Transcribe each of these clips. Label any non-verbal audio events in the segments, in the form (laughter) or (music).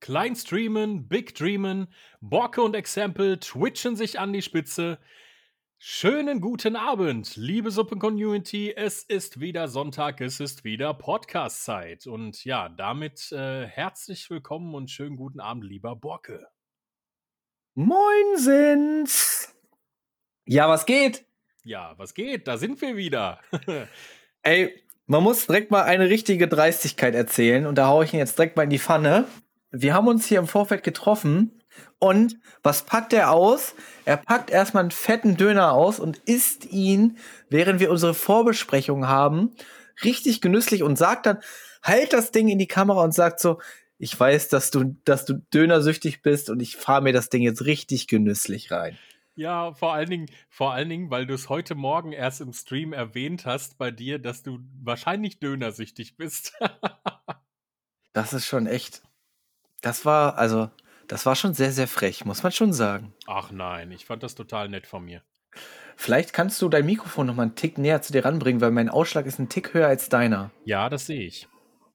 Klein streamen, big dreamen, Borke und Exempel twitchen sich an die Spitze. Schönen guten Abend, liebe Suppen-Community. Es ist wieder Sonntag, es ist wieder Podcast-Zeit. Und ja, damit äh, herzlich willkommen und schönen guten Abend, lieber Borke. Moin sind's. Ja, was geht? Ja, was geht? Da sind wir wieder. (laughs) Ey, man muss direkt mal eine richtige Dreistigkeit erzählen und da hau ich ihn jetzt direkt mal in die Pfanne. Wir haben uns hier im Vorfeld getroffen und was packt er aus? Er packt erstmal einen fetten Döner aus und isst ihn, während wir unsere Vorbesprechung haben, richtig genüsslich und sagt dann, halt das Ding in die Kamera und sagt so, ich weiß, dass du, dass du dönersüchtig bist und ich fahre mir das Ding jetzt richtig genüsslich rein. Ja, vor allen Dingen, vor allen Dingen, weil du es heute Morgen erst im Stream erwähnt hast bei dir, dass du wahrscheinlich dönersüchtig bist. (laughs) das ist schon echt. Das war, also, das war schon sehr, sehr frech, muss man schon sagen. Ach nein, ich fand das total nett von mir. Vielleicht kannst du dein Mikrofon noch mal einen Tick näher zu dir ranbringen, weil mein Ausschlag ist ein Tick höher als deiner. Ja, das sehe ich.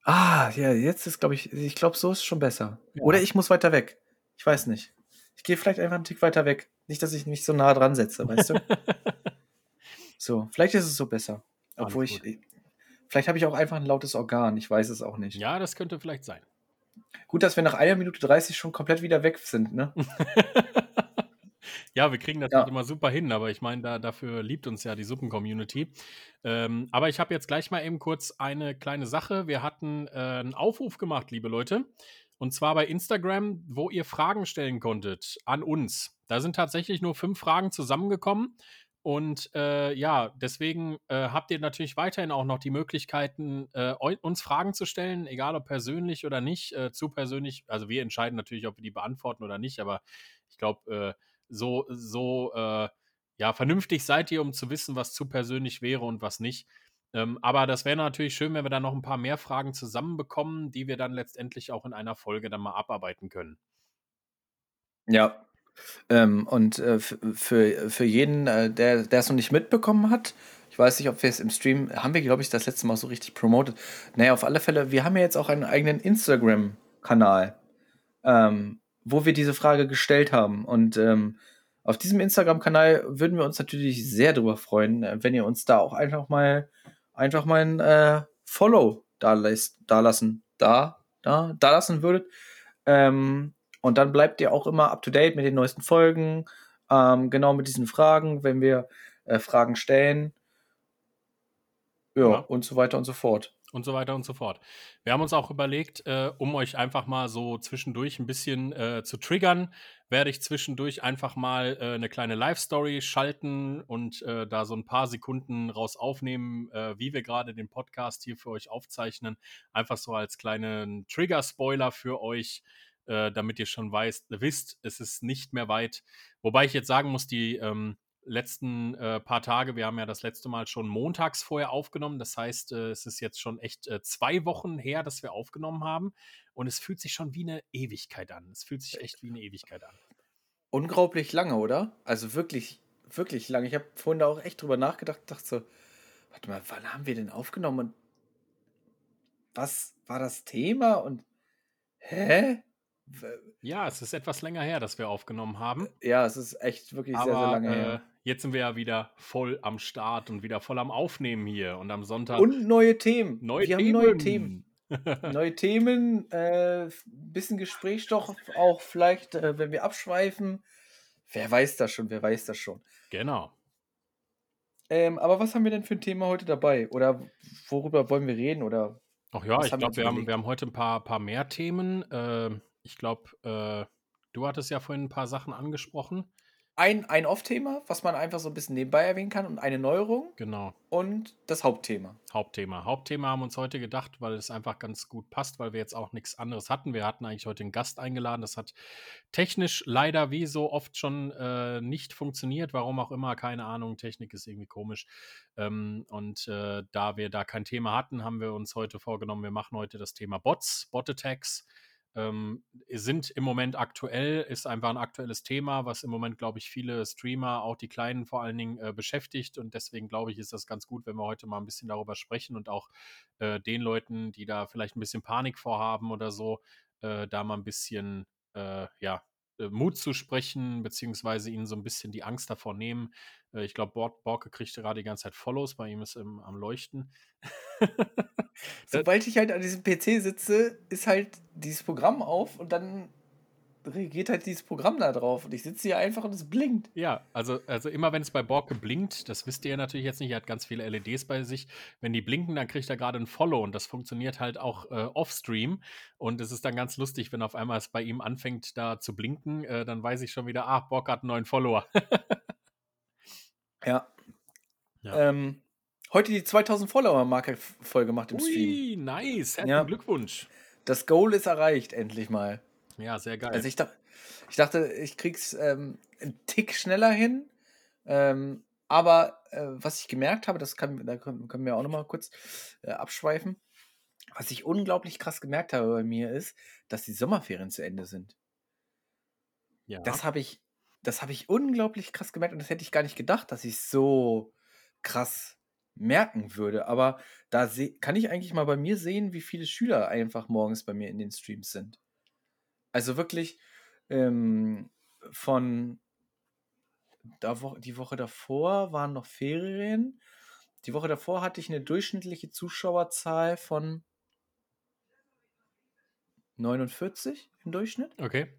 Ah, ja, jetzt ist, glaube ich, ich glaube, so ist es schon besser. Ja. Oder ich muss weiter weg. Ich weiß nicht. Ich gehe vielleicht einfach einen Tick weiter weg. Nicht, dass ich mich so nah dran setze, weißt du? (laughs) so, vielleicht ist es so besser. Obwohl ich. Vielleicht habe ich auch einfach ein lautes Organ. Ich weiß es auch nicht. Ja, das könnte vielleicht sein. Gut, dass wir nach einer Minute 30 schon komplett wieder weg sind, ne? (laughs) ja, wir kriegen das ja. immer super hin, aber ich meine, da, dafür liebt uns ja die Suppen-Community. Ähm, aber ich habe jetzt gleich mal eben kurz eine kleine Sache. Wir hatten äh, einen Aufruf gemacht, liebe Leute. Und zwar bei Instagram, wo ihr Fragen stellen konntet an uns. Da sind tatsächlich nur fünf Fragen zusammengekommen. Und äh, ja, deswegen äh, habt ihr natürlich weiterhin auch noch die Möglichkeiten, äh, uns Fragen zu stellen, egal ob persönlich oder nicht, äh, zu persönlich. Also wir entscheiden natürlich, ob wir die beantworten oder nicht, aber ich glaube, äh, so, so äh, ja, vernünftig seid ihr, um zu wissen, was zu persönlich wäre und was nicht. Ähm, aber das wäre natürlich schön, wenn wir dann noch ein paar mehr Fragen zusammenbekommen, die wir dann letztendlich auch in einer Folge dann mal abarbeiten können. Ja. Ähm, und äh, für, für jeden, äh, der es noch nicht mitbekommen hat, ich weiß nicht, ob wir es im Stream, haben wir, glaube ich, das letzte Mal so richtig promotet. Naja, auf alle Fälle, wir haben ja jetzt auch einen eigenen Instagram-Kanal, ähm, wo wir diese Frage gestellt haben. Und ähm, auf diesem Instagram-Kanal würden wir uns natürlich sehr darüber freuen, äh, wenn ihr uns da auch einfach mal einfach mal ein äh, Follow da, da lassen, da, da, da lassen würdet. Ähm, und dann bleibt ihr auch immer up to date mit den neuesten Folgen, ähm, genau mit diesen Fragen, wenn wir äh, Fragen stellen. Ja, ja, und so weiter und so fort und so weiter und so fort. Wir haben uns auch überlegt, äh, um euch einfach mal so zwischendurch ein bisschen äh, zu triggern, werde ich zwischendurch einfach mal äh, eine kleine Live-Story schalten und äh, da so ein paar Sekunden raus aufnehmen, äh, wie wir gerade den Podcast hier für euch aufzeichnen. Einfach so als kleinen Trigger-Spoiler für euch. Äh, damit ihr schon weißt, wisst, es ist nicht mehr weit. Wobei ich jetzt sagen muss, die ähm, letzten äh, paar Tage, wir haben ja das letzte Mal schon montags vorher aufgenommen. Das heißt, äh, es ist jetzt schon echt äh, zwei Wochen her, dass wir aufgenommen haben. Und es fühlt sich schon wie eine Ewigkeit an. Es fühlt sich echt wie eine Ewigkeit an. Unglaublich lange, oder? Also wirklich, wirklich lange. Ich habe vorhin da auch echt drüber nachgedacht, dachte so, warte mal, wann haben wir denn aufgenommen und was war das Thema und hä? Ja, es ist etwas länger her, dass wir aufgenommen haben. Ja, es ist echt wirklich Aber, sehr, sehr lange her. Äh, jetzt sind wir ja wieder voll am Start und wieder voll am Aufnehmen hier. Und am Sonntag. Und neue Themen. Neue wir Themen. haben neue Themen. (laughs) neue Themen, äh, bisschen Gesprächsstoff, auch vielleicht, äh, wenn wir abschweifen. Wer weiß das schon, wer weiß das schon. Genau. Ähm, aber was haben wir denn für ein Thema heute dabei? Oder worüber wollen wir reden? Oder Ach ja, ich glaube, wir, haben, wir haben heute ein paar, paar mehr Themen. Äh, ich glaube, äh, du hattest ja vorhin ein paar Sachen angesprochen. Ein, ein Off-Thema, was man einfach so ein bisschen nebenbei erwähnen kann und eine Neuerung. Genau. Und das Hauptthema. Hauptthema. Hauptthema haben wir uns heute gedacht, weil es einfach ganz gut passt, weil wir jetzt auch nichts anderes hatten. Wir hatten eigentlich heute einen Gast eingeladen. Das hat technisch leider wie so oft schon äh, nicht funktioniert. Warum auch immer, keine Ahnung. Technik ist irgendwie komisch. Ähm, und äh, da wir da kein Thema hatten, haben wir uns heute vorgenommen, wir machen heute das Thema Bots, Bot-Attacks ähm, sind im Moment aktuell, ist einfach ein aktuelles Thema, was im Moment, glaube ich, viele Streamer, auch die kleinen vor allen Dingen, äh, beschäftigt. Und deswegen, glaube ich, ist das ganz gut, wenn wir heute mal ein bisschen darüber sprechen und auch äh, den Leuten, die da vielleicht ein bisschen Panik vorhaben oder so, äh, da mal ein bisschen, äh, ja, Mut zu sprechen, beziehungsweise ihnen so ein bisschen die Angst davor nehmen. Äh, ich glaube, Bor Borke kriegt gerade die ganze Zeit Follows, bei ihm ist im, am Leuchten. (laughs) Sobald ich halt an diesem PC sitze, ist halt dieses Programm auf und dann reagiert halt dieses Programm da drauf und ich sitze hier einfach und es blinkt. Ja, also, also immer wenn es bei Borke blinkt, das wisst ihr ja natürlich jetzt nicht, er hat ganz viele LEDs bei sich. Wenn die blinken, dann kriegt er gerade ein Follow und das funktioniert halt auch äh, off-stream. Und es ist dann ganz lustig, wenn auf einmal es bei ihm anfängt da zu blinken, äh, dann weiß ich schon wieder, ah, Borke hat einen neuen Follower. ja. ja. Ähm, heute die 2000 Follower-Marke voll gemacht im Ui, Stream. nice, herzlichen ja. Glückwunsch. Das Goal ist erreicht, endlich mal. Ja, sehr geil. Also ich, dachte, ich dachte, ich krieg's ähm, einen Tick schneller hin. Ähm, aber äh, was ich gemerkt habe, das kann, da können, können wir auch nochmal kurz äh, abschweifen. Was ich unglaublich krass gemerkt habe bei mir ist, dass die Sommerferien zu Ende sind. Ja. Das habe ich, das habe ich unglaublich krass gemerkt und das hätte ich gar nicht gedacht, dass ich so krass merken würde. Aber da kann ich eigentlich mal bei mir sehen, wie viele Schüler einfach morgens bei mir in den Streams sind. Also wirklich ähm, von da wo, die Woche davor waren noch Ferien. Die Woche davor hatte ich eine durchschnittliche Zuschauerzahl von 49 im Durchschnitt. Okay.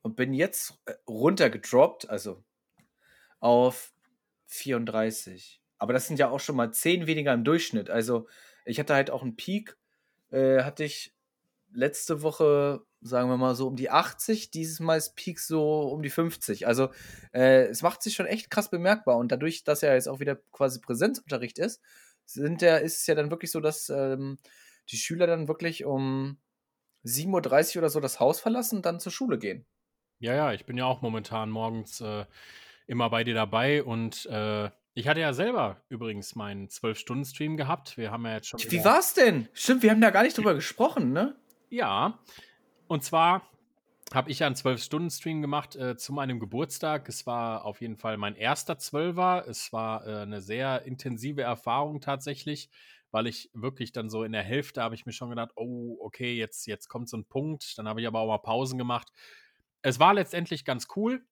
Und bin jetzt äh, runtergedroppt, also auf 34. Aber das sind ja auch schon mal 10 weniger im Durchschnitt. Also ich hatte halt auch einen Peak, äh, hatte ich letzte Woche sagen wir mal so um die 80, dieses Mal ist Peak so um die 50. Also äh, es macht sich schon echt krass bemerkbar und dadurch, dass ja jetzt auch wieder quasi Präsenzunterricht ist, sind der, ist es ja dann wirklich so, dass ähm, die Schüler dann wirklich um 7.30 Uhr oder so das Haus verlassen und dann zur Schule gehen. Ja, ja, ich bin ja auch momentan morgens äh, immer bei dir dabei und äh, ich hatte ja selber übrigens meinen 12-Stunden-Stream gehabt. Wir haben ja jetzt schon. Wie war's denn? Stimmt, wir haben da gar nicht drüber gesprochen, ne? Ja, und zwar habe ich einen 12-Stunden-Stream gemacht äh, zu meinem Geburtstag. Es war auf jeden Fall mein erster Zwölfer. Es war äh, eine sehr intensive Erfahrung tatsächlich, weil ich wirklich dann so in der Hälfte habe ich mir schon gedacht, oh, okay, jetzt, jetzt kommt so ein Punkt. Dann habe ich aber auch mal Pausen gemacht. Es war letztendlich ganz cool.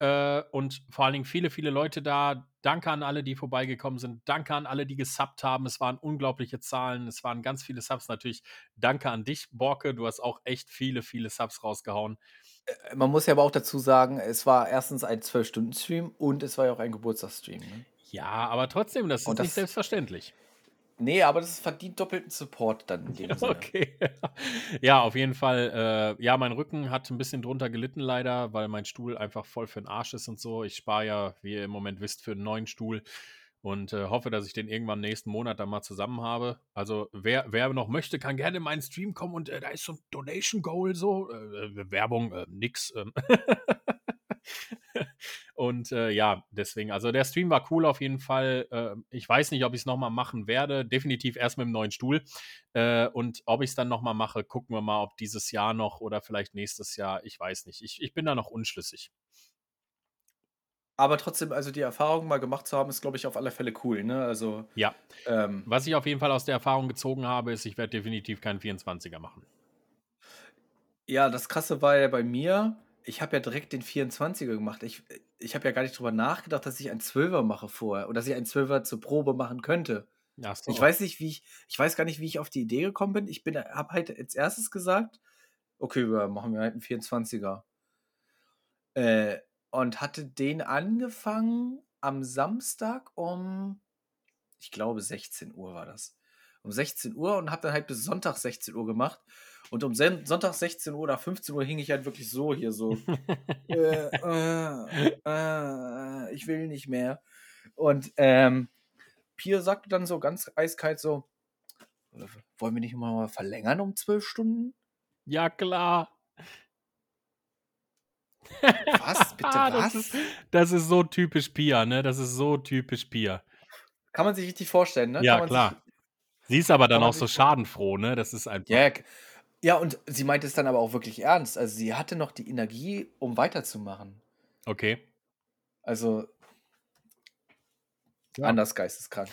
Äh, und vor allen Dingen viele, viele Leute da. Danke an alle, die vorbeigekommen sind. Danke an alle, die gesubbt haben. Es waren unglaubliche Zahlen. Es waren ganz viele Subs natürlich. Danke an dich, Borke. Du hast auch echt viele, viele Subs rausgehauen. Äh, man muss ja aber auch dazu sagen, es war erstens ein 12-Stunden-Stream und es war ja auch ein Geburtstagsstream. Ne? Ja, aber trotzdem, das ist das, nicht selbstverständlich. Nee, aber das verdient doppelten Support dann. (laughs) Okay. (laughs) ja, auf jeden Fall. Äh, ja, mein Rücken hat ein bisschen drunter gelitten leider, weil mein Stuhl einfach voll für den Arsch ist und so. Ich spare ja, wie ihr im Moment wisst, für einen neuen Stuhl und äh, hoffe, dass ich den irgendwann nächsten Monat dann mal zusammen habe. Also wer, wer noch möchte, kann gerne in meinen Stream kommen und äh, da ist so ein Donation Goal so. Äh, äh, Werbung, äh, nix. (laughs) Und äh, ja, deswegen, also der Stream war cool auf jeden Fall. Äh, ich weiß nicht, ob ich es nochmal machen werde. Definitiv erst mit dem neuen Stuhl. Äh, und ob ich es dann nochmal mache, gucken wir mal, ob dieses Jahr noch oder vielleicht nächstes Jahr. Ich weiß nicht. Ich, ich bin da noch unschlüssig. Aber trotzdem, also die Erfahrung mal gemacht zu haben, ist, glaube ich, auf alle Fälle cool. Ne? Also, ja. Ähm, Was ich auf jeden Fall aus der Erfahrung gezogen habe, ist, ich werde definitiv keinen 24er machen. Ja, das Krasse war ja bei mir, ich habe ja direkt den 24er gemacht. Ich, ich habe ja gar nicht drüber nachgedacht, dass ich einen 12er mache vorher. Oder dass ich einen 12er zur Probe machen könnte. Ach so. Ich weiß nicht, wie ich, ich weiß gar nicht, wie ich auf die Idee gekommen bin. Ich bin, habe halt als erstes gesagt, okay, wir machen wir halt einen 24er. Äh, und hatte den angefangen am Samstag um, ich glaube, 16 Uhr war das. Um 16 Uhr und habe dann halt bis Sonntag 16 Uhr gemacht. Und um Sonntag 16 Uhr oder 15 Uhr hing ich halt wirklich so hier so. (laughs) äh, äh, äh, ich will nicht mehr. Und ähm, Pier sagte dann so ganz eiskalt so, wollen wir nicht mal verlängern um zwölf Stunden? Ja, klar. Was? Bitte (laughs) was? Das ist, das ist, so typisch Pia, ne? Das ist so typisch Pia. Kann man sich richtig vorstellen, ne? Ja, klar. Sie ist aber dann auch so schadenfroh, ne? Das ist einfach. Ja, ja, und sie meinte es dann aber auch wirklich ernst. Also sie hatte noch die Energie, um weiterzumachen. Okay. Also ja. anders geisteskrank.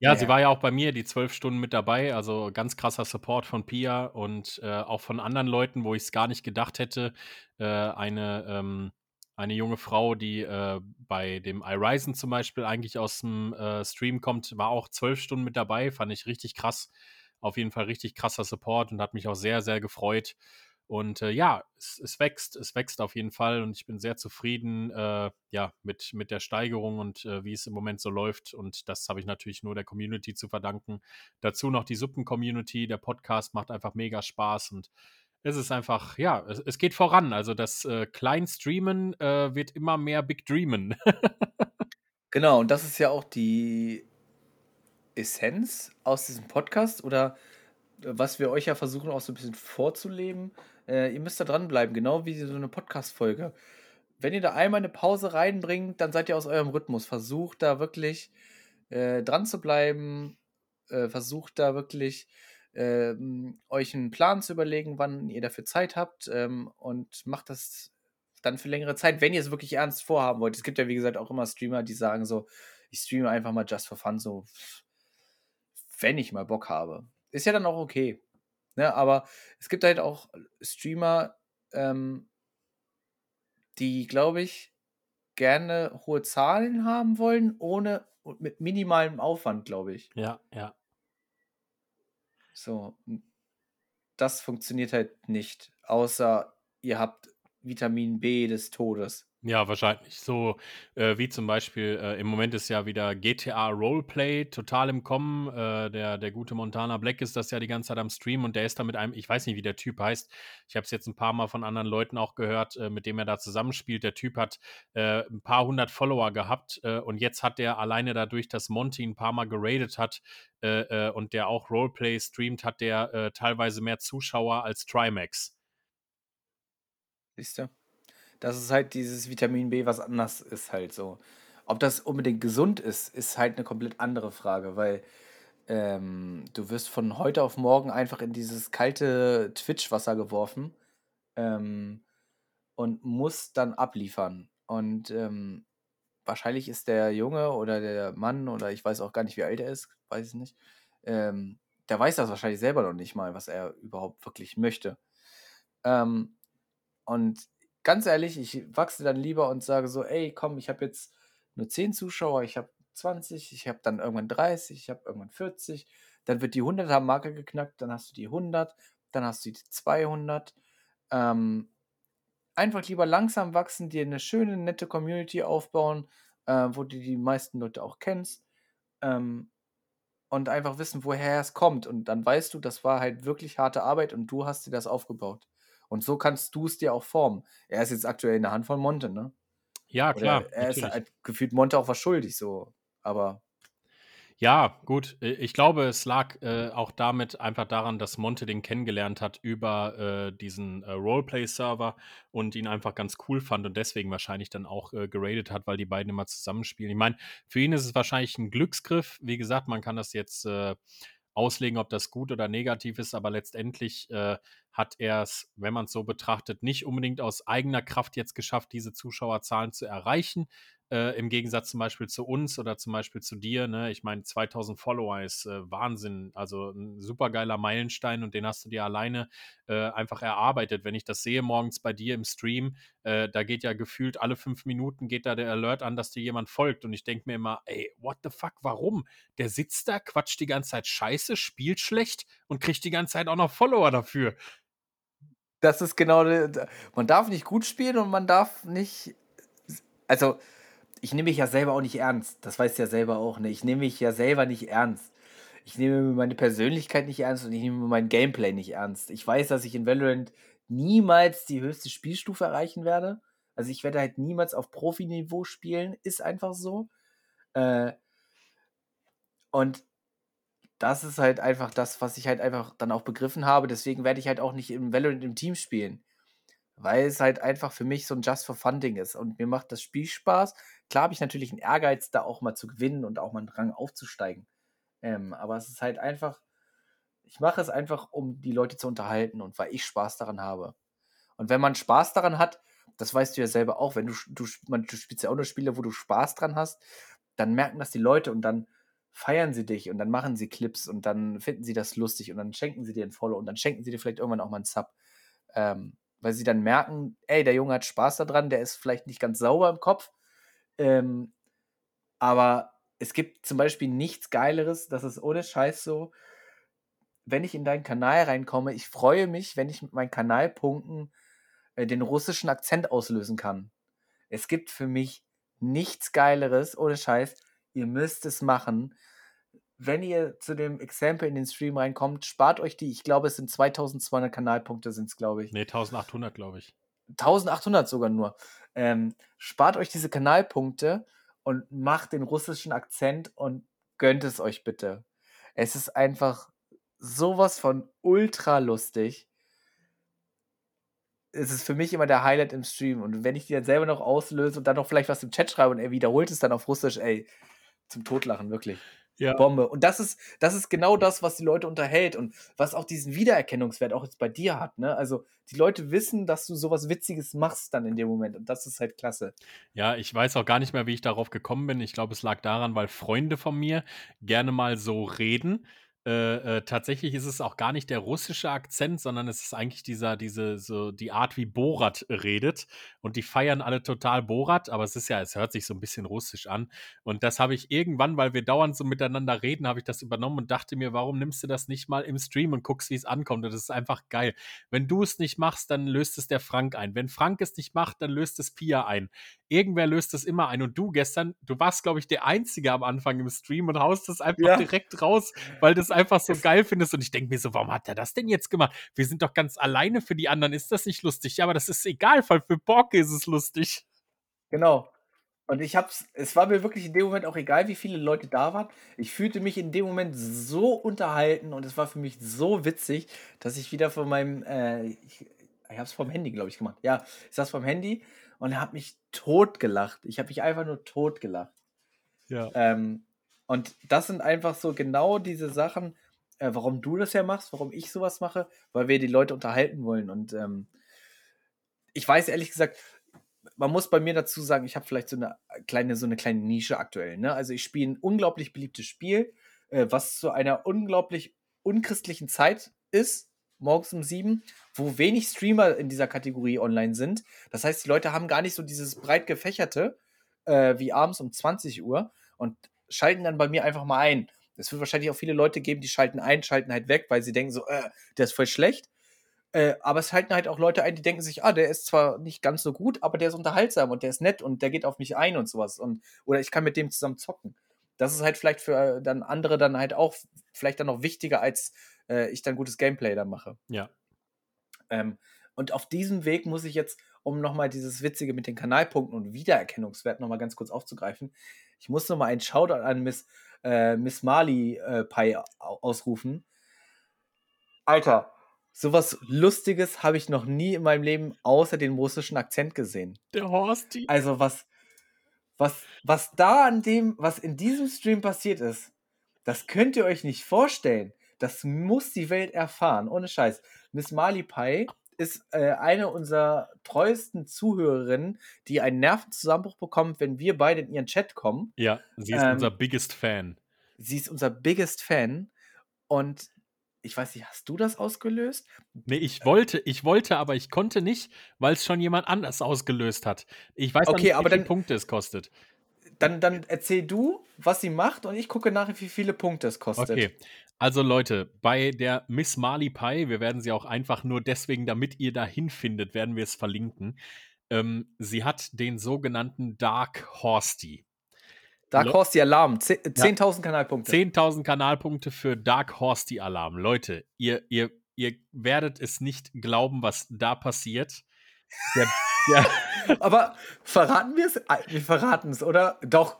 Ja, sie war ja auch bei mir die 12 Stunden mit dabei, also ganz krasser Support von Pia und, äh, auch von anderen Leuten, wo ich's gar nicht gedacht hätte. Äh, eine, ähm eine junge Frau, die, äh, bei dem iRisen zum Beispiel eigentlich aus'm, äh, Stream kommt, war auch 12 Stunden mit dabei, fand ich richtig krass. Auf jeden Fall richtig krasser Support und hat mich auch sehr, sehr gefreut. Und, äh, ja, es es wächst, es wächst auf jeden Fall und ich bin sehr zufrieden, äh, ja, mit mit der Steigerung und, äh, wie es im Moment so läuft und das habe ich natürlich nur der Community zu verdanken. Dazu noch die Suppen-Community. Der Podcast macht einfach mega Spaß und es ist einfach ja, es es geht voran. Also, das, äh, Kleinstreamen, äh, wird immer mehr Big Dreamen. Genau, und das ist ja auch die Essenz aus diesem Podcast oder, äh, was wir euch ja versuchen auch so 'n bisschen vorzuleben. Äh, ihr müsst da dranbleiben, genau wie so 'ne Podcast-Folge. Wenn ihr da einmal 'ne Pause reinbringt, dann seid ihr aus eurem Rhythmus. Versucht da wirklich, äh, dran zu bleiben. Äh, versucht da wirklich, euch 'n Plan zu überlegen, wann ihr dafür Zeit habt, ähm, und macht das dann für längere Zeit, wenn ihr's wirklich ernst vorhaben wollt. Es gibt ja, wie gesagt, auch immer Streamer, die sagen so: „Ich streame einfach mal just for fun“, so wenn ich mal Bock habe. Ist ja dann auch okay, ne? Aber es gibt halt auch Streamer, ähm die, glaube ich, gerne hohe Zahlen haben wollen, ohne mit minimalem Aufwand, glaube ich. Ja, ja. So, das funktioniert halt nicht, außer ihr habt Vitamin B des Todes. Ja, wahrscheinlich. So, äh, wie zum Beispiel, äh, im Moment ist ja wieder GTA Roleplay total im Kommen. Äh, der der gute Montana Black ist das ja die ganze Zeit am Streamen und der ist da mit einem ich weiß nicht, wie der Typ heißt. Ich habe es jetzt 'n paar Mal von anderen Leuten auch gehört, äh, mit dem er da zusammenspielt. Der Typ hat, äh, 'n paar 100 Follower gehabt, äh, und jetzt hat der alleine dadurch, dass Monty 'n paarmal geradet hat, und der auch Roleplay streamt, hat der, teilweise mehr Zuschauer als Trimax. Siehst du? Das ist halt dieses Vitamin B, was anders ist halt so. Ob das unbedingt gesund ist, ist halt 'ne komplett andere Frage, weil, ähm, du wirst von heute auf morgen einfach in dieses kalte Twitch-Wasser geworfen, ähm, und musst dann abliefern. Und, ähm, wahrscheinlich ist der Junge oder der Mann oder ich weiß auch gar nicht, wie alt er ist, weiß ich nicht, ähm, der weiß das wahrscheinlich selber noch nicht mal, was er überhaupt wirklich möchte. Ähm, und ganz ehrlich, ich wachse dann lieber und sage so: „Ey, komm, ich habe jetzt nur 10 Zuschauer, ich habe 20, ich habe dann irgendwann 30, ich habe irgendwann 40.“ Dann wird die Hunderter-Marke geknackt, dann hast du die 100, dann hast du die 200. Ähm, einfach lieber langsam wachsen, dir 'ne schöne, nette Community aufbauen, äh, wo du die meisten Leute auch kennst, ähm, und einfach wissen, woher es kommt. Und dann weißt du, das war halt wirklich harte Arbeit und du hast dir das aufgebaut. Und so kannst du's dir auch formen. Er ist jetzt aktuell in der Hand von Monte, ne? Ja, klar, Oder er ist natürlich. halt gefühlt Monte auch was schuldig so, aber Ja, gut. I ich glaube, es lag, äh, auch damit einfach daran, dass Monte den kennengelernt hat über, äh, diesen, äh, Roleplay-Server und ihn einfach ganz cool fand und deswegen wahrscheinlich dann auch, äh, geradet hat, weil die beiden immer zusammenspielen. Ich meine, für ihn ist es wahrscheinlich 'n Glücksgriff. Wie gesagt, man kann das jetzt, äh, auslegen, ob das gut oder negativ ist, aber letztendlich, äh, hat er's, wenn man's so betrachtet, nicht unbedingt aus eigener Kraft jetzt geschafft, diese Zuschauerzahlen zu erreichen, äh, im Gegensatz zum Beispiel zu uns oder zum Beispiel zu dir, ne? Ich meine, 2.000 Follower ist, äh, Wahnsinn, also 'n supergeiler Meilenstein und den hast du dir alleine, äh, einfach erarbeitet. Wenn ich das sehe morgens bei dir im Stream, äh, da geht ja gefühlt alle 5 Minuten geht da der Alert an, dass dir jemand folgt und ich denke mir immer: „Ey, what the fuck, warum? Der sitzt da, quatscht die ganze Zeit Scheiße, spielt schlecht und kriegt die ganze Zeit auch noch Follower dafür.“ Das ist genau man darf nicht gut spielen und man darf nicht also, ich nehme mich ja selber auch nicht ernst. Das weißt du ja selber auch, ne? Ich nehme mich ja selber nicht ernst. Ich nehme meine Persönlichkeit nicht ernst und ich nehme mein Gameplay nicht ernst. Ich weiß, dass ich in Valorant niemals die höchste Spielstufe erreichen werde. Also, ich werde halt niemals auf Profiniveau spielen, ist einfach so. Äh und das ist halt einfach das, was ich halt einfach dann auch begriffen habe. Deswegen werde ich halt auch nicht im Valorant im Team spielen, weil es halt einfach für mich so 'n Just-for-Fun-Ding ist und mir macht das Spiel Spaß. Klar habe ich natürlich 'n Ehrgeiz, da auch mal zu gewinnen und auch mal 'n Rang aufzusteigen. Ähm, aber es ist halt einfach ich mache es einfach, um die Leute zu unterhalten und weil ich Spaß daran habe. Und wenn man Spaß daran hat, das weißt du ja selber auch, wenn du du man du spielst ja auch nur Spiele, wo du Spaß dran hast, dann merken das die Leute und dann feiern sie dich und dann machen sie Clips und dann finden sie das lustig und dann schenken sie dir ein Follow und dann schenken sie dir vielleicht irgendwann auch mal einen Sub. Ähm, weil sie dann merken, ey, der Junge hat Spaß daran, der ist vielleicht nicht ganz sauber im Kopf. Ähm, aber es gibt zum Beispiel nichts Geileres, das ist ohne Scheiß so, wenn ich in deinen Kanal reinkomme, ich freue mich, wenn ich mit meinen Kanalpunkten äh, den russischen Akzent auslösen kann. Es gibt für mich nichts Geileres, ohne Scheiß. Ihr müsst es machen. Wenn ihr zu dem Exempel in den Stream reinkommt, spart euch die. Ich glaube, es sind 2200 Kanalpunkte, sind es, glaube ich. Nee, 1800, glaube ich. 1800 sogar nur. Ähm, spart euch diese Kanalpunkte und macht den russischen Akzent und gönnt es euch bitte. Es ist einfach sowas von ultra lustig. Es ist für mich immer der Highlight im Stream. Und wenn ich die dann selber noch auslöse und dann noch vielleicht was im Chat schreibe und er wiederholt es dann auf Russisch, ey, zum Totlachen, wirklich. Ja. Bombe. Und das ist, das ist genau das, was die Leute unterhält und was auch diesen Wiedererkennungswert auch jetzt bei dir hat. Ne? Also die Leute wissen, dass du sowas Witziges machst dann in dem Moment und das ist halt klasse. Ja, ich weiß auch gar nicht mehr, wie ich darauf gekommen bin. Ich glaube, es lag daran, weil Freunde von mir gerne mal so reden äh, äh, tatsächlich ist es auch gar nicht der russische Akzent, sondern es ist eigentlich dieser, diese, so die Art, wie Borat redet. Und die feiern alle total Borat, aber es ist ja, es hört sich so ein bisschen russisch an. Und das habe ich irgendwann, weil wir dauernd so miteinander reden, habe ich das übernommen und dachte mir, warum nimmst du das nicht mal im Stream und guckst, wie es ankommt? Und das ist einfach geil. Wenn du es nicht machst, dann löst es der Frank ein. Wenn Frank es nicht macht, dann löst es Pia ein. Irgendwer löst es immer ein. Und du gestern, du warst, glaube ich, der Einzige am Anfang im Stream und haust es einfach ja. direkt raus, weil das einfach so geil findest. Und ich denke mir so, warum hat er das denn jetzt gemacht? Wir sind doch ganz alleine für die anderen. Ist das nicht lustig? Ja, aber das ist egal, weil für Borke ist es lustig. Genau. Und ich hab's, es war mir wirklich in dem Moment auch egal, wie viele Leute da waren. Ich fühlte mich in dem Moment so unterhalten und es war für mich so witzig, dass ich wieder von meinem, äh, ich, ich hab's vom Handy, glaube ich, gemacht. Ja, ich saß vom Handy und habe mich tot gelacht. Ich habe mich einfach nur tot gelacht. Ja. Ähm, und das sind einfach so genau diese Sachen, äh, warum du das ja machst, warum ich sowas mache, weil wir die Leute unterhalten wollen. Und ähm, ich weiß ehrlich gesagt, man muss bei mir dazu sagen, ich habe vielleicht so eine kleine, so eine kleine Nische aktuell. Ne? Also ich spiele ein unglaublich beliebtes Spiel, äh, was zu einer unglaublich unchristlichen Zeit ist, morgens um sieben, wo wenig Streamer in dieser Kategorie online sind. Das heißt, die Leute haben gar nicht so dieses breit gefächerte äh, wie abends um 20 Uhr und schalten dann bei mir einfach mal ein. Es wird wahrscheinlich auch viele Leute geben, die schalten ein, schalten halt weg, weil sie denken so, äh, der ist voll schlecht. Äh, aber es schalten halt auch Leute ein, die denken sich, ah, der ist zwar nicht ganz so gut, aber der ist unterhaltsam und der ist nett und der geht auf mich ein und sowas. Und, oder ich kann mit dem zusammen zocken. Das ist halt vielleicht für äh, dann andere dann halt auch vielleicht dann noch wichtiger, als äh, ich dann gutes Gameplay dann mache. Ja. Ähm, und auf diesem Weg muss ich jetzt, um nochmal dieses Witzige mit den Kanalpunkten und Wiedererkennungswert nochmal ganz kurz aufzugreifen, ich muss nochmal einen Shoutout an Miss äh, Miss Marley äh, Pie ausrufen. Alter, sowas Lustiges habe ich noch nie in meinem Leben außer dem russischen Akzent gesehen. Der Horsti. Also was, was, was da an dem, was in diesem Stream passiert ist, das könnt ihr euch nicht vorstellen. Das muss die Welt erfahren, ohne Scheiß. Miss Marley Pie ist äh, eine unserer treuesten Zuhörerinnen, die einen Nervenzusammenbruch bekommt, wenn wir beide in ihren Chat kommen. Ja, sie ist ähm, unser biggest Fan. Sie ist unser biggest Fan und ich weiß nicht, hast du das ausgelöst? Nee, ich wollte, ich wollte, aber ich konnte nicht, weil es schon jemand anders ausgelöst hat. Ich weiß okay, nicht, wie viele Punkte es kostet. Dann, dann erzähl du, was sie macht und ich gucke nach, wie viele Punkte es kostet. Okay, also Leute, bei der Miss Marley Pie, wir werden sie auch einfach nur deswegen, damit ihr dahin findet, werden wir es verlinken. Ähm, sie hat den sogenannten Dark Horsty. Dark Horsty Alarm, 10.000 ja. Kanalpunkte. 10.000 Kanalpunkte für Dark Horsty Alarm. Leute, ihr, ihr, ihr werdet es nicht glauben, was da passiert. Der, der (laughs) Aber verraten wir es? Wir verraten es, oder? Doch,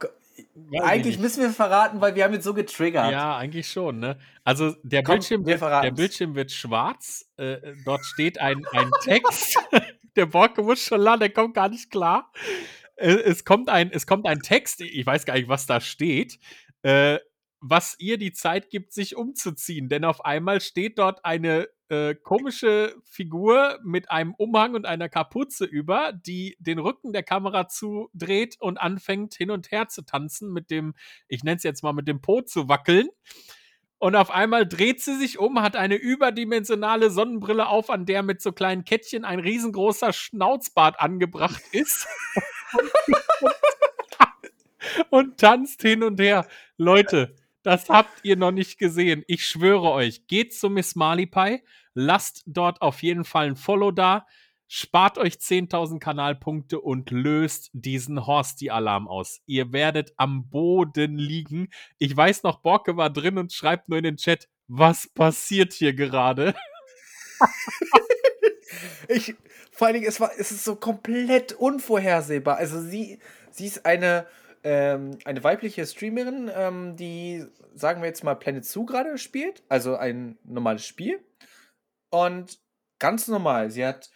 eigentlich müssen wir verraten, weil wir haben jetzt so getriggert. Ja, eigentlich schon. Ne? Also der, Komm, Bildschirm, wird, der Bildschirm wird schwarz. Äh, dort steht ein, ein Text. (laughs) der Borke muss schon lachen, der kommt gar nicht klar. Äh, es, kommt ein, es kommt ein Text, ich weiß gar nicht, was da steht. Äh, was ihr die Zeit gibt, sich umzuziehen. Denn auf einmal steht dort eine äh, komische Figur mit einem Umhang und einer Kapuze über, die den Rücken der Kamera zudreht und anfängt hin und her zu tanzen mit dem, ich nenne es jetzt mal mit dem Po zu wackeln. Und auf einmal dreht sie sich um, hat eine überdimensionale Sonnenbrille auf, an der mit so kleinen Kettchen ein riesengroßer Schnauzbart angebracht ist. (laughs) (laughs) und tanzt hin und her. Leute, das habt ihr noch nicht gesehen. Ich schwöre euch, geht zu Miss Marley lasst dort auf jeden Fall ein Follow da, spart euch 10.000 Kanalpunkte und löst diesen Horsty-Alarm aus. Ihr werdet am Boden liegen. Ich weiß noch, Borke war drin und schreibt nur in den Chat, was passiert hier gerade? (laughs) ich, vor allen Dingen, es, war, es ist so komplett unvorhersehbar. Also sie, sie ist eine, ähm, eine weibliche Streamerin, ähm, die, sagen wir jetzt mal, Planet Zoo gerade spielt. Also ein normales Spiel. Und ganz normal, sie hat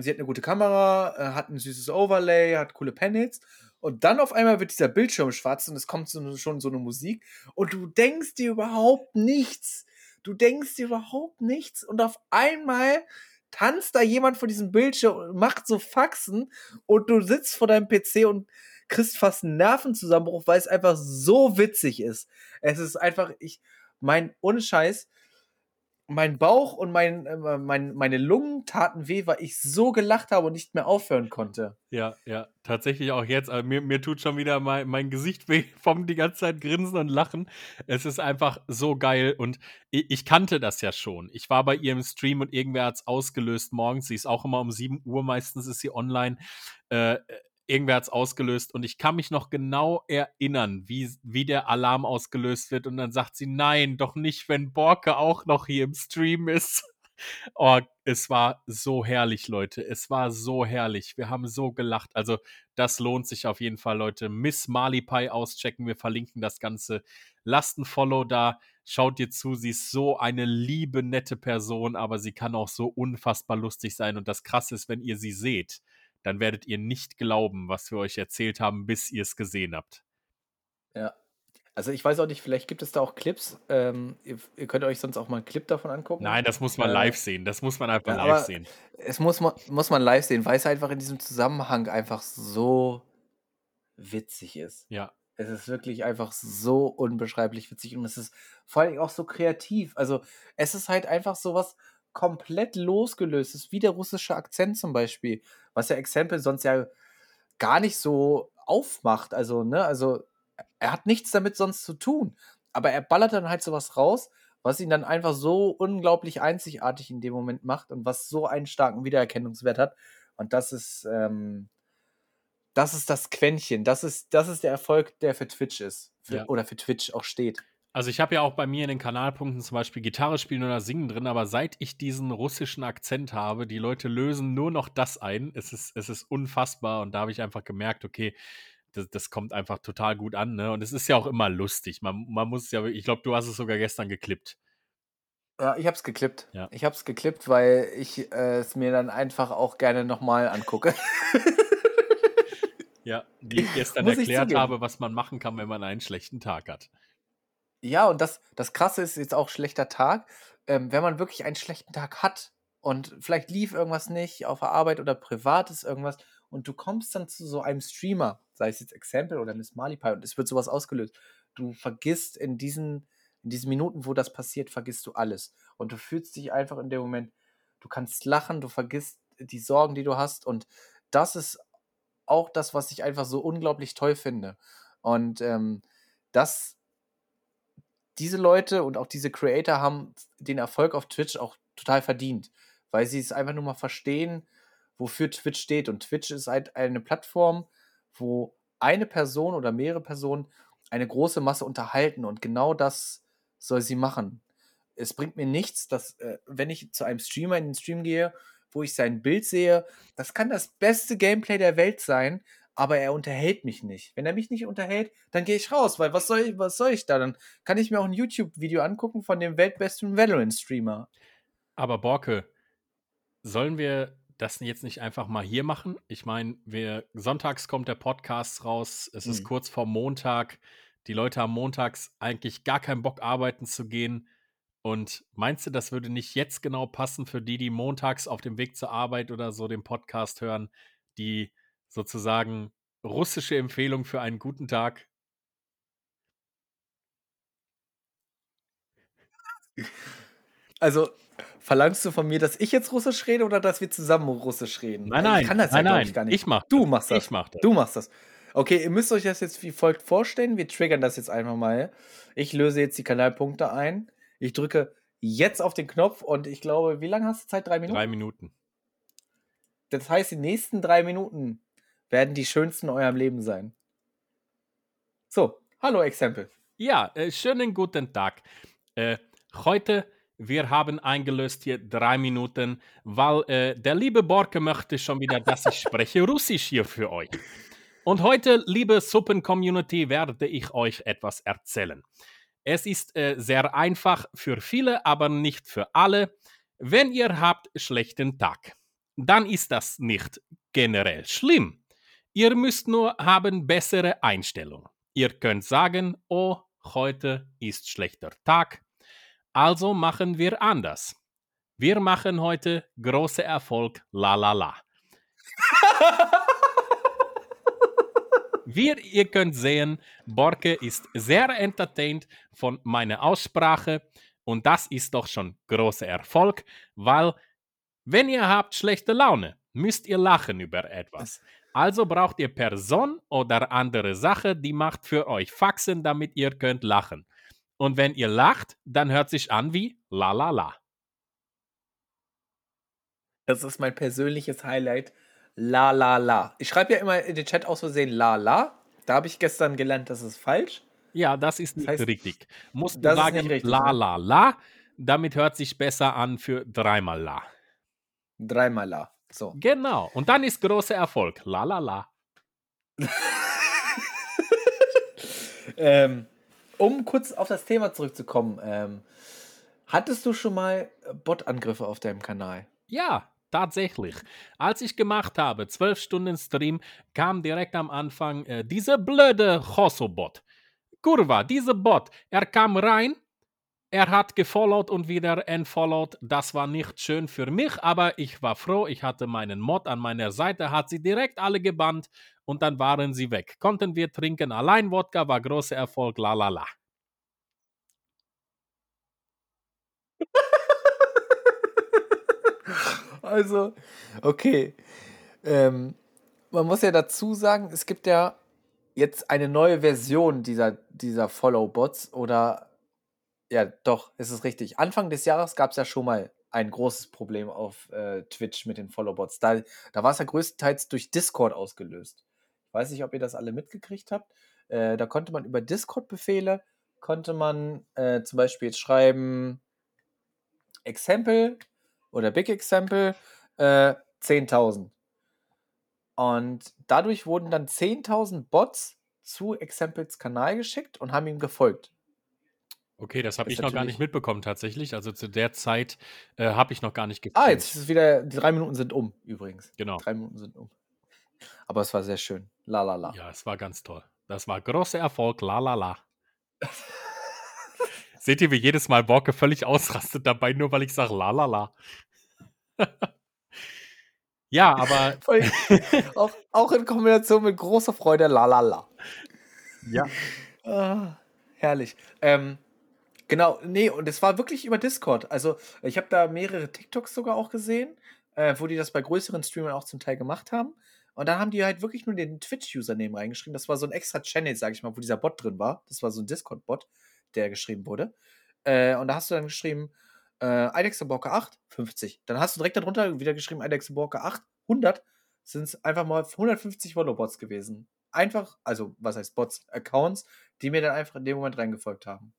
sie hat eine gute Kamera, äh, hat ein süßes Overlay, hat coole Panels. Und dann auf einmal wird dieser Bildschirm schwarz und es kommt so, schon so eine Musik. Und du denkst dir überhaupt nichts. Du denkst dir überhaupt nichts. Und auf einmal tanzt da jemand vor diesem Bildschirm und macht so Faxen. Und du sitzt vor deinem PC und kriegst fast einen Nervenzusammenbruch, weil es einfach so witzig ist. Es ist einfach, ich, mein, ohne Scheiß, mein Bauch und mein, äh, mein, meine Lungen taten weh, weil ich so gelacht habe und nicht mehr aufhören konnte. Ja, ja, tatsächlich auch jetzt. Also mir, mir tut schon wieder mein, mein Gesicht weh (laughs) vom die ganze Zeit grinsen und lachen. Es ist einfach so geil und ich, ich kannte das ja schon. Ich war bei ihr im Stream und irgendwer hat es ausgelöst morgens. Sie ist auch immer um 7 Uhr, meistens ist sie online. Äh, irgendwer hat es ausgelöst und ich kann mich noch genau erinnern, wie, wie der Alarm ausgelöst wird und dann sagt sie, nein, doch nicht, wenn Borke auch noch hier im Stream ist. (laughs) Oh, es war so herrlich, Leute. Es war so herrlich. Wir haben so gelacht. Also, das lohnt sich auf jeden Fall, Leute. Miss Marley Pie auschecken. Wir verlinken das Ganze. Lasst ein Follow da. Schaut ihr zu. Sie ist so eine liebe, nette Person, aber sie kann auch so unfassbar lustig sein. Und das Krasse ist, wenn ihr sie seht dann werdet ihr nicht glauben, was wir euch erzählt haben, bis ihr es gesehen habt. Ja. Also ich weiß auch nicht, vielleicht gibt es da auch Clips. Ähm, ihr, ihr, könnt euch sonst auch mal einen Clip davon angucken. Nein, das muss man äh, live sehen. Das muss man einfach ja, live sehen. Es muss man, muss man live sehen, weil es einfach in diesem Zusammenhang einfach so witzig ist. Ja. Es ist wirklich einfach so unbeschreiblich witzig und es ist vor allem auch so kreativ. Also es ist halt einfach so was komplett losgelöst ist, wie der russische Akzent zum Beispiel was ja Exempel sonst ja gar nicht so aufmacht. Also, ne, also er hat nichts damit sonst zu tun. Aber er ballert dann halt sowas raus, was ihn dann einfach so unglaublich einzigartig in dem Moment macht und was so einen starken Wiedererkennungswert hat. Und das ist, ähm, das ist das Quäntchen. Das ist, das ist der Erfolg, der für Twitch ist. Für, ja. Oder für Twitch auch steht. Also ich habe ja auch bei mir in den Kanalpunkten zum Beispiel Gitarre spielen oder singen drin, aber seit ich diesen russischen Akzent habe, die Leute lösen nur noch das ein. Es ist, es ist unfassbar und da habe ich einfach gemerkt, okay, das, das, kommt einfach total gut an. Ne? Und es ist ja auch immer lustig. Man, man muss ja, ich glaube, du hast es sogar gestern geklippt. Ja, ich habe es geklippt. Ja. Ich habe es geklippt, weil ich äh, es mir dann einfach auch gerne nochmal angucke. ja, die ich gestern erklärt ich habe, was man machen kann, wenn man einen schlechten Tag hat. Ja, und das, das Krasse ist jetzt auch schlechter Tag. Ähm, wenn man wirklich einen schlechten Tag hat und vielleicht lief irgendwas nicht auf der Arbeit oder privat ist irgendwas und du kommst dann zu so einem Streamer, sei es jetzt Exempel oder Miss Malipai und es wird sowas ausgelöst. Du vergisst in diesen, in diesen Minuten, wo das passiert, vergisst du alles. Und du fühlst dich einfach in dem Moment, du kannst lachen, du vergisst die Sorgen, die du hast. Und das ist auch das, was ich einfach so unglaublich toll finde. Und ähm, das diese Leute und auch diese Creator haben den Erfolg auf Twitch auch total verdient, weil sie es einfach nur mal verstehen, wofür Twitch steht. Und Twitch ist halt eine Plattform, wo eine Person oder mehrere Personen eine große Masse unterhalten und genau das soll sie machen. Es bringt mir nichts, dass, äh, wenn ich zu einem Streamer in den Stream gehe, wo ich sein Bild sehe, das kann das beste Gameplay der Welt sein, aber er unterhält mich nicht. Wenn er mich nicht unterhält, dann gehe ich raus, weil was soll ich, was soll ich da? Dann kann ich mir auch ein YouTube-Video angucken von dem weltbesten Valorant-Streamer. Aber Borke, sollen wir das jetzt nicht einfach mal hier machen? Ich meine, wir sonntags kommt der Podcast raus, es hm. ist kurz vor Montag. die Leute haben montags eigentlich gar keinen Bock, arbeiten zu gehen. Und meinst du, das würde nicht jetzt genau passen für die, die montags auf dem Weg zur Arbeit oder so den Podcast hören, die sozusagen russische Empfehlung für einen guten Tag? Also, verlangst du von mir, dass ich jetzt Russisch rede oder dass wir zusammen Russisch reden? Nein, nein, ich kann das nein, ja, nein. ich, gar nicht. Ich mach Du machst das. Ich mach das. Du machst das. Okay, ihr müsst euch das jetzt wie folgt vorstellen. Wir triggern das jetzt einfach mal. Ich löse jetzt die Kanalpunkte ein. Ich drücke jetzt auf den Knopf und ich glaube, wie lange hast du Zeit? Drei Minuten? Drei Minuten. Das heißt, die nächsten drei Minuten werden die schönsten in eurem Leben sein. So, hallo Exempel. Ja, äh, schönen guten Tag. Äh, heute, wir haben eingelöst hier drei Minuten, weil äh, der liebe Borke möchte schon wieder, dass ich spreche (laughs) Russisch hier für euch. Und heute, liebe Suppen-Community, werde ich euch etwas erzählen. Es ist äh, sehr einfach für viele, aber nicht für alle. Wenn ihr habt schlechten Tag, dann ist das nicht generell schlimm. Ihr müsst nur haben bessere Einstellung. Ihr könnt sagen, oh, heute ist schlechter Tag. Also machen wir anders. Wir machen heute großer Erfolg, la la la. (laughs) Wie ihr könnt sehen, Borke ist sehr entertained von meiner Aussprache und das ist doch schon großer Erfolg, weil wenn ihr habt schlechte Laune, müsst ihr lachen über etwas. Also braucht ihr Person oder andere Sache, die macht für euch Faxen, damit ihr könnt lachen. Und wenn ihr lacht, dann hört sich an wie la la la. Das ist mein persönliches Highlight. La la la. Ich schreibe ja immer in den Chat aus Versehen la la. Da habe ich gestern gelernt, das ist falsch. Ja, das ist nicht heißt, richtig. Musst du das ist sagen nicht richtig, la ne? la la, damit hört sich besser an für dreimal la. Dreimal la. So. Genau. Und dann ist großer Erfolg. La la la. (laughs) Ähm, um kurz auf das Thema zurückzukommen, ähm, hattest du schon mal Bot-Angriffe auf deinem Kanal? Ja, tatsächlich. Als ich gemacht habe, 12 Stunden Stream, kam direkt am Anfang äh, dieser blöde Hosso-Bot. Kurva, dieser Bot, er kam rein, er hat gefollowt und wieder entfollowed. Das war nicht schön für mich, aber ich war froh, ich hatte meinen Mod an meiner Seite, hat sie direkt alle gebannt und dann waren sie weg. Konnten wir trinken, allein Wodka war großer Erfolg, la la la. (laughs) Also, okay. Ähm, man muss ja dazu sagen, es gibt ja jetzt eine neue Version dieser, dieser Follow-Bots oder ja, doch, es ist richtig. Anfang des Jahres gab es ja schon mal ein großes Problem auf äh, Twitch mit den Follow-Bots. Da, da war es ja größtenteils durch Discord ausgelöst. Ich weiß nicht, ob ihr das alle mitgekriegt habt. Äh, da konnte man über Discord-Befehle, konnte man äh, zum Beispiel jetzt schreiben, Example oder Big Example, äh, 10.000. Und dadurch wurden dann 10.000 Bots zu Examples Kanal geschickt und haben ihm gefolgt. Okay, das habe ich noch gar nicht mitbekommen tatsächlich. Also zu der Zeit äh, habe ich noch gar nicht Ah, gestreamt. jetzt ist es wieder, die drei Minuten sind um, übrigens. Genau. Drei Minuten sind um. Aber es war sehr schön. La la la. Ja, es war ganz toll. Das war großer Erfolg, la la la. Seht ihr, wie jedes Mal Borke völlig ausrastet dabei, nur weil ich sage la la la. (laughs) ja, aber (laughs) auch, auch in Kombination mit großer Freude, la la la. ja. Ah, herrlich. Ähm, genau, nee, und es war wirklich über Discord. Also, ich habe da mehrere TikToks sogar auch gesehen, äh, wo die das bei größeren Streamern auch zum Teil gemacht haben. Und dann haben die halt wirklich nur den Twitch-Username reingeschrieben. Das war so ein extra Channel, sag ich mal, wo dieser Bot drin war. Das war so ein Discord-Bot, der geschrieben wurde. Äh, und da hast du dann geschrieben, äh, Eidechsenborke 8, 50. Dann hast du direkt darunter wieder geschrieben, Eidechsenborke 8, 100. Sind es einfach mal 150 Follow-Bots gewesen. Einfach, also was heißt Bots, Accounts, die mir dann einfach in dem Moment reingefolgt haben.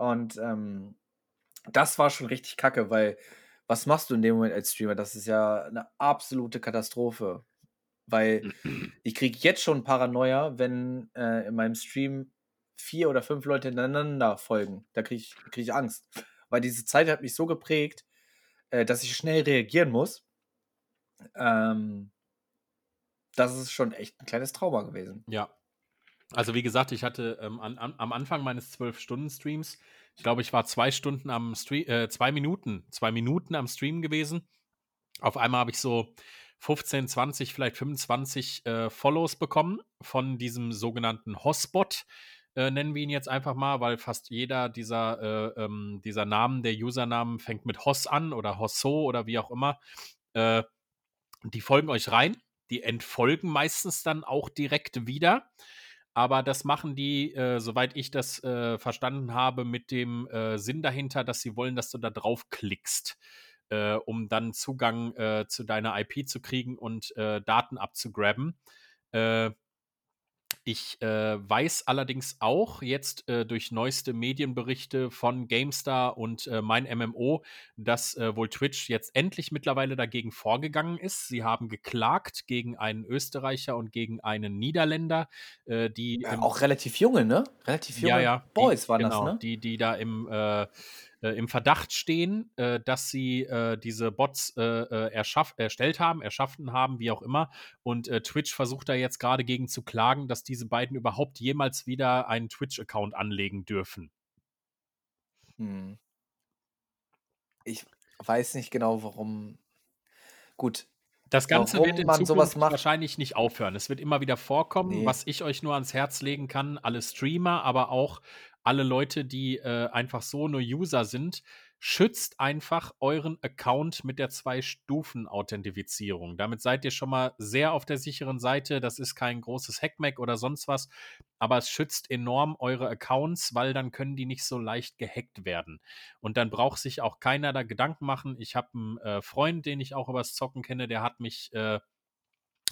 Und ähm, das war schon richtig kacke, weil was machst du in dem Moment als Streamer? Das ist ja eine absolute Katastrophe. Weil (clears throat) ich kriege jetzt schon Paranoia, wenn äh, in meinem Stream vier oder fünf Leute hintereinander folgen. Da kriege ich, krieg ich Angst. Weil diese Zeit hat mich so geprägt, äh, dass ich schnell reagieren muss. Ähm, das ist schon echt ein kleines Trauma gewesen. Ja. Also wie gesagt, ich hatte ähm, an, an, am Anfang meines 12-Stunden-Streams, ich glaube, ich war zwei Stunden am Stream, äh, zwei Minuten, zwei Minuten am Stream gewesen. Auf einmal habe ich so 15, 20, vielleicht 25 äh, Follows bekommen von diesem sogenannten Hotspot. Äh, nennen wir ihn jetzt einfach mal, weil fast jeder dieser, äh, ähm, dieser Namen, der Usernamen fängt mit Hoss an oder Hosso oder wie auch immer. Äh, die folgen euch rein, die entfolgen meistens dann auch direkt wieder. Aber das machen die, äh, soweit ich das äh, verstanden habe, mit dem äh, Sinn dahinter, dass sie wollen, dass du da draufklickst, äh, um dann Zugang äh, zu deiner IP zu kriegen und äh, Daten abzugraben. Ich äh, weiß allerdings auch jetzt äh, durch neueste Medienberichte von GameStar und äh, mein MMO, dass äh, wohl Twitch jetzt endlich mittlerweile dagegen vorgegangen ist. Sie haben geklagt gegen einen Österreicher und gegen einen Niederländer, äh, die. auch relativ junge, ne? Relativ junge ja, ja, Boys die, waren genau, das, ne? Die, die da im äh, im Verdacht stehen, äh, dass sie äh, diese Bots äh, äh, erschaff, erstellt haben, erschaffen haben, wie auch immer. Und äh, Twitch versucht da jetzt gerade gegen zu klagen, dass diese beiden überhaupt jemals wieder einen Twitch-Account anlegen dürfen. Hm. Ich weiß nicht genau, warum. Gut, das Ganze Warum wird in Zukunft wahrscheinlich nicht aufhören. Es wird immer wieder vorkommen. Nee. Was ich euch nur ans Herz legen kann, alle Streamer, aber auch alle Leute, die äh, einfach so nur User sind, schützt einfach euren Account mit der Zwei-Stufen-Authentifizierung. Damit seid ihr schon mal sehr auf der sicheren Seite. Das ist kein großes Hackmack oder sonst was, aber es schützt enorm eure Accounts, weil dann können die nicht so leicht gehackt werden. Und dann braucht sich auch keiner da Gedanken machen. Ich habe einen äh, Freund, den ich auch übers Zocken kenne, der hat mich äh,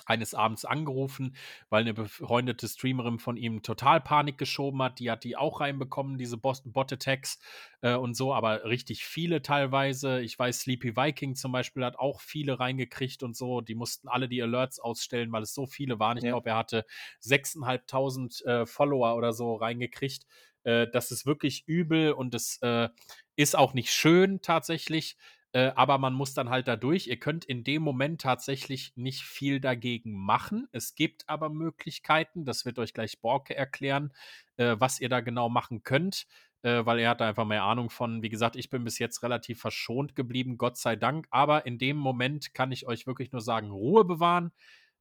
eines Abends angerufen, weil eine befreundete Streamerin von ihm total Panik geschoben hat. Die hat die auch reinbekommen, diese Bot-Attacks äh, und so, aber richtig viele teilweise. Ich weiß, Sleepy Viking zum Beispiel hat auch viele reingekriegt und so. Die mussten alle die Alerts ausstellen, weil es so viele waren. Ich ja. glaube, er hatte 6.500 äh, Follower oder so reingekriegt. Äh, das ist wirklich übel und es äh, ist auch nicht schön tatsächlich. Äh, aber man muss dann halt da durch. Ihr könnt in dem Moment tatsächlich nicht viel dagegen machen. Es gibt aber Möglichkeiten, das wird euch gleich Borke erklären, äh, was ihr da genau machen könnt, äh, weil er hat da einfach mehr Ahnung von. Wie gesagt, ich bin bis jetzt relativ verschont geblieben, Gott sei Dank. Aber in dem Moment kann ich euch wirklich nur sagen, Ruhe bewahren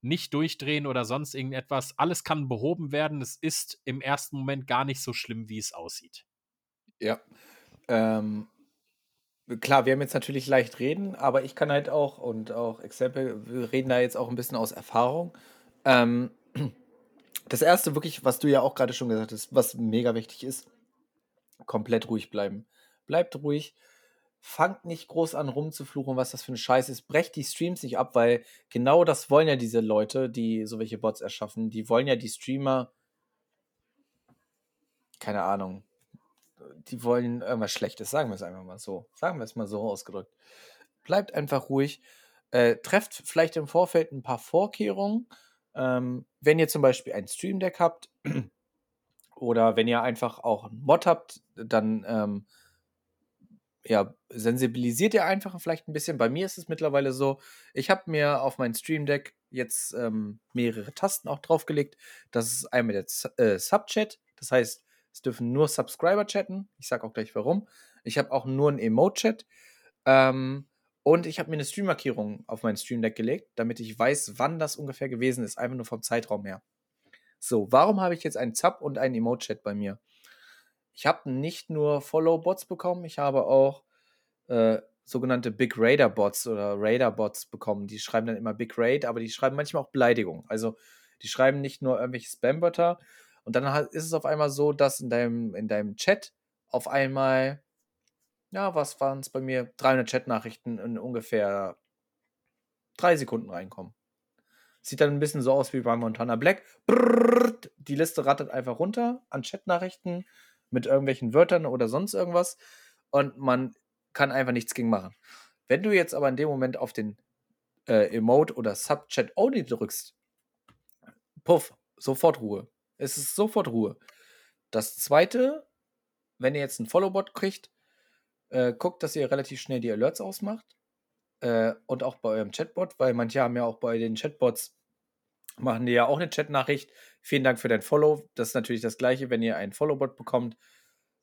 nicht durchdrehen oder sonst irgendetwas. Alles kann behoben werden. Es ist im ersten Moment gar nicht so schlimm, wie es aussieht. Ja. Ähm, klar, wir haben jetzt natürlich leicht reden, aber ich kann halt auch und auch Exempel, wir reden da jetzt auch ein bisschen aus Erfahrung. Ähm, das erste wirklich, was du ja auch gerade schon gesagt hast, was mega wichtig ist, komplett ruhig bleiben. Bleibt ruhig. Fangt nicht groß an rumzufluchen, was das für ein Scheiß ist. Brecht die Streams nicht ab, weil genau das wollen ja diese Leute, die so welche Bots erschaffen. Die wollen ja die Streamer, keine Ahnung, die wollen irgendwas Schlechtes, sagen wir es einfach mal so. Sagen wir es mal so ausgedrückt. Bleibt einfach ruhig. Äh, trefft vielleicht im Vorfeld ein paar Vorkehrungen. Ähm, wenn ihr zum Beispiel ein Stream Deck habt (clears throat) oder wenn ihr einfach auch einen Mod habt, dann ähm, ja, sensibilisiert ihr einfach vielleicht ein bisschen. Bei mir ist es mittlerweile so, ich habe mir auf mein Stream Deck jetzt ähm, mehrere Tasten auch draufgelegt. Das ist einmal der äh, Subchat, das heißt, es dürfen nur Subscriber chatten. Ich sage auch gleich warum. Ich habe auch nur einen Emote-Chat. Ähm, und ich habe mir eine Stream-Markierung auf mein Stream Deck gelegt, damit ich weiß, wann das ungefähr gewesen ist, einfach nur vom Zeitraum her. So, warum habe ich jetzt einen Zap und einen Emote-Chat bei mir? Ich habe nicht nur Follow-Bots bekommen, ich habe auch äh, sogenannte Big Raider-Bots oder Raider-Bots bekommen. Die schreiben dann immer Big Raid, aber die schreiben manchmal auch Beleidigungen. Also die schreiben nicht nur irgendwelche Spam-Wörter, und dann ist es auf einmal so, dass in deinem, in deinem Chat auf einmal, ja, was waren es bei mir? 300 Chat-Nachrichten in ungefähr drei Sekunden reinkommen. Sieht dann ein bisschen so aus wie bei Montana Black. Brrrt, die Liste rattert einfach runter an Chat-Nachrichten mit irgendwelchen Wörtern oder sonst irgendwas. Und man kann einfach nichts gegen machen. Wenn du jetzt aber in dem Moment auf den äh, Emote oder Subchat Only drückst, puff, sofort Ruhe. Es ist sofort Ruhe. Das zweite, wenn ihr jetzt einen Followbot kriegt, äh, guckt, dass ihr relativ schnell die Alerts ausmacht. Äh, und auch bei eurem Chatbot, weil manche haben ja auch bei den Chatbots machen die ja auch eine Chat-Nachricht. Vielen Dank für dein Follow. Das ist natürlich das Gleiche, wenn ihr einen Follow-Bot bekommt.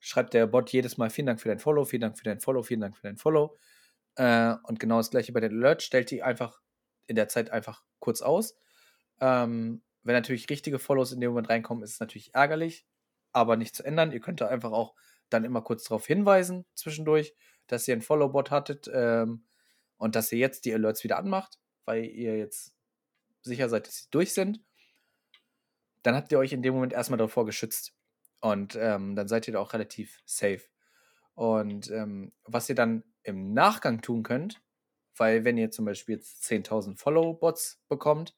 Schreibt der Bot jedes Mal vielen Dank für dein Follow, vielen Dank für dein Follow, vielen Dank für dein Follow. Äh, und genau das Gleiche bei den Alerts. Stellt die einfach in der Zeit einfach kurz aus. Ähm, wenn natürlich richtige Follows in dem Moment reinkommen, ist es natürlich ärgerlich, aber nicht zu ändern. Ihr könnt da einfach auch dann immer kurz darauf hinweisen zwischendurch, dass ihr einen Follow-Bot hattet ähm, und dass ihr jetzt die Alerts wieder anmacht, weil ihr jetzt sicher seid, dass sie durch sind. Dann habt ihr euch in dem Moment erstmal davor geschützt. Und ähm, dann seid ihr da auch relativ safe. Und ähm, was ihr dann im Nachgang tun könnt, weil wenn ihr zum Beispiel jetzt 10.000 Follow-Bots bekommt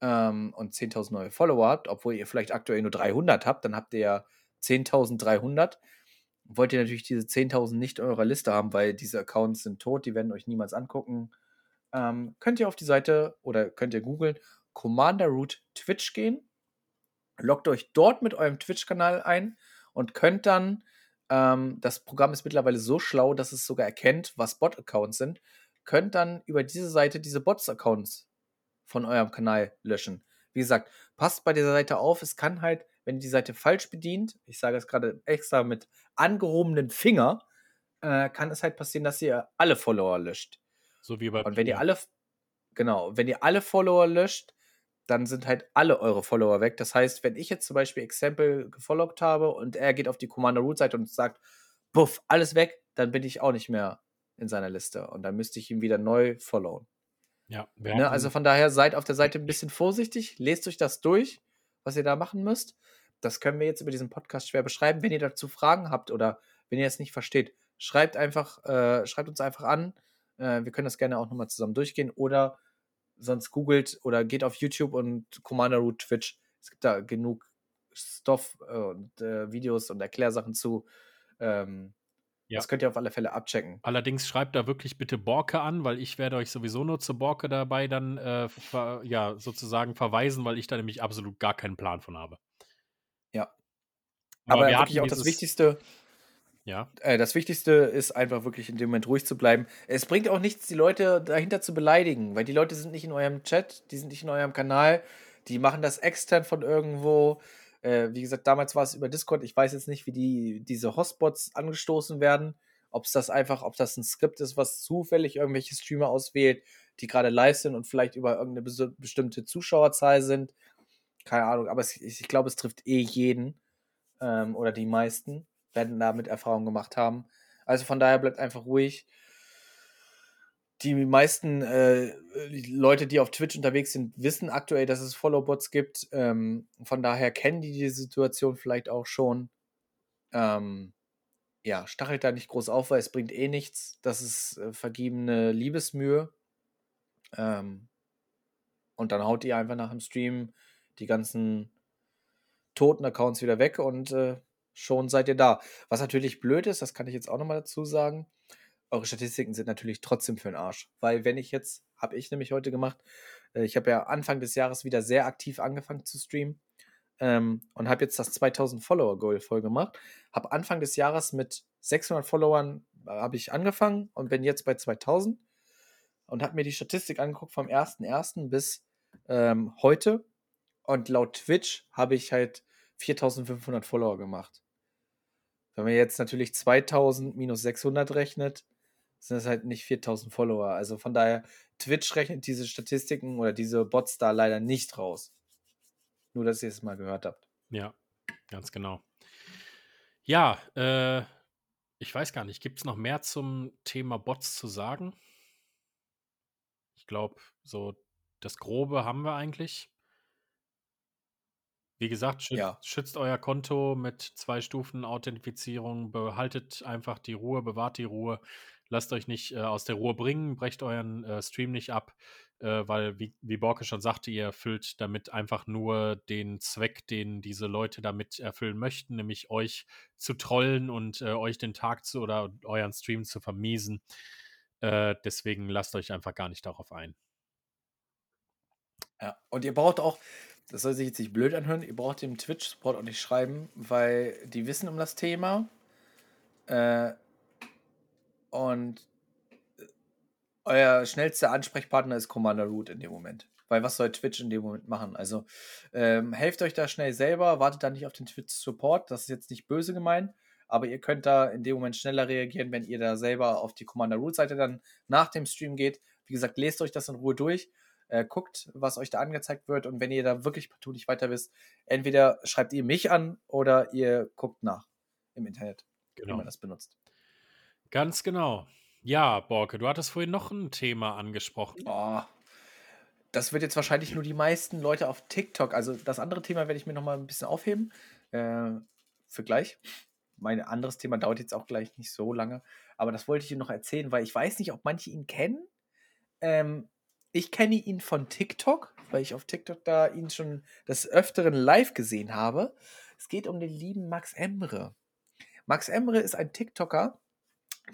ähm, und 10.000 neue Follower habt, obwohl ihr vielleicht aktuell nur 300 habt, dann habt ihr ja 10.300. Wollt ihr natürlich diese 10.000 nicht in eurer Liste haben, weil diese Accounts sind tot, die werden euch niemals angucken. Ähm, könnt ihr auf die Seite oder könnt ihr googeln Commander Root Twitch gehen, loggt euch dort mit eurem Twitch-Kanal ein und könnt dann, ähm, das Programm ist mittlerweile so schlau, dass es sogar erkennt, was Bot-Accounts sind könnt dann über diese Seite diese Bots-Accounts von eurem Kanal löschen. Wie gesagt, passt bei dieser Seite auf. Es kann halt, wenn ihr die Seite falsch bedient, ich sage es gerade extra mit angehobenen Finger, äh, kann es halt passieren, dass ihr alle Follower löscht. So wie bei Und wenn ihr alle, genau, wenn ihr alle Follower löscht, dann sind halt alle eure Follower weg. Das heißt, wenn ich jetzt zum Beispiel Example gefollowt habe und er geht auf die Commander Root Seite und sagt, puff, alles weg, dann bin ich auch nicht mehr in seiner Liste. Und dann müsste ich ihn wieder neu followen. Ja, ne? Also von daher seid auf der Seite ein bisschen vorsichtig, lest euch das durch, was ihr da machen müsst. Das können wir jetzt über diesen Podcast schwer beschreiben. Wenn ihr dazu Fragen habt oder wenn ihr es nicht versteht, schreibt einfach, äh, schreibt uns einfach an. Äh, wir können das gerne auch nochmal zusammen durchgehen oder sonst googelt oder geht auf YouTube und Commander Root Twitch. Es gibt da genug Stoff äh, und äh, Videos und Erklärsachen zu. Ähm, ja. Das könnt ihr auf alle Fälle abchecken. Allerdings schreibt da wirklich bitte Borke an, weil ich werde euch sowieso nur zur Borke dabei dann äh, ver, ja, sozusagen verweisen, weil ich da nämlich absolut gar keinen Plan von habe. Ja. Aber, Aber wirklich auch das Wichtigste. Ja. Äh, das Wichtigste ist einfach wirklich in dem Moment ruhig zu bleiben. Es bringt auch nichts, die Leute dahinter zu beleidigen, weil die Leute sind nicht in eurem Chat, die sind nicht in eurem Kanal, die machen das extern von irgendwo. Äh, wie gesagt, damals war es über Discord. Ich weiß jetzt nicht, wie die, diese Hotspots angestoßen werden. Ob es das einfach, ob das ein Skript ist, was zufällig irgendwelche Streamer auswählt, die gerade live sind und vielleicht über irgendeine bes bestimmte Zuschauerzahl sind. Keine Ahnung, aber es, ich, ich glaube, es trifft eh jeden ähm, oder die meisten werden damit Erfahrung gemacht haben. Also von daher bleibt einfach ruhig die meisten äh, Leute, die auf Twitch unterwegs sind, wissen aktuell, dass es Followbots gibt. Ähm, von daher kennen die die Situation vielleicht auch schon. Ähm, ja, stachelt da nicht groß auf, weil es bringt eh nichts. Das ist äh, vergebene Liebesmühe. Ähm, und dann haut ihr einfach nach dem Stream die ganzen toten Accounts wieder weg und äh, schon seid ihr da. Was natürlich blöd ist, das kann ich jetzt auch nochmal dazu sagen eure Statistiken sind natürlich trotzdem für den Arsch. Weil wenn ich jetzt, habe ich nämlich heute gemacht, äh, ich habe ja Anfang des Jahres wieder sehr aktiv angefangen zu streamen ähm, und habe jetzt das 2000 Follower Goal voll gemacht. Habe Anfang des Jahres mit 600 Followern äh, habe ich angefangen und bin jetzt bei 2000 und habe mir die Statistik angeguckt vom 1.1. bis ähm, heute und laut Twitch habe ich halt 4500 Follower gemacht. Wenn man jetzt natürlich 2000 minus 600 rechnet, sind es halt nicht 4000 Follower. Also von daher, Twitch rechnet diese Statistiken oder diese Bots da leider nicht raus. Nur, dass ihr es mal gehört habt. Ja, ganz genau. Ja, äh, ich weiß gar nicht, gibt es noch mehr zum Thema Bots zu sagen? Ich glaube, so das Grobe haben wir eigentlich. Wie gesagt, schützt, ja. schützt euer Konto mit zwei Stufen Authentifizierung, behaltet einfach die Ruhe, bewahrt die Ruhe. Lasst euch nicht äh, aus der Ruhe bringen, brecht euren äh, Stream nicht ab, äh, weil, wie, wie Borke schon sagte, ihr erfüllt damit einfach nur den Zweck, den diese Leute damit erfüllen möchten, nämlich euch zu trollen und äh, euch den Tag zu oder euren Stream zu vermiesen. Äh, deswegen lasst euch einfach gar nicht darauf ein. Ja, und ihr braucht auch, das soll sich jetzt nicht blöd anhören, ihr braucht dem Twitch-Support auch nicht schreiben, weil die wissen um das Thema. Äh, und Euer schnellster Ansprechpartner ist Commander Root in dem Moment. Weil was soll Twitch in dem Moment machen? Also ähm, helft euch da schnell selber, wartet da nicht auf den Twitch-Support. Das ist jetzt nicht böse gemeint, aber ihr könnt da in dem Moment schneller reagieren, wenn ihr da selber auf die Commander Root-Seite dann nach dem Stream geht. Wie gesagt, lest euch das in Ruhe durch, äh, guckt, was euch da angezeigt wird und wenn ihr da wirklich partout nicht weiter wisst, entweder schreibt ihr mich an oder ihr guckt nach im Internet, genau. wie man das benutzt. Ganz genau. Ja, Borke, du hattest vorhin noch ein Thema angesprochen. Oh, das wird jetzt wahrscheinlich nur die meisten Leute auf TikTok. Also das andere Thema werde ich mir noch mal ein bisschen aufheben äh, für gleich. Mein anderes Thema dauert jetzt auch gleich nicht so lange, aber das wollte ich dir noch erzählen, weil ich weiß nicht, ob manche ihn kennen. Ähm, ich kenne ihn von TikTok, weil ich auf TikTok da ihn schon des Öfteren live gesehen habe. Es geht um den lieben Max Emre. Max Emre ist ein TikToker,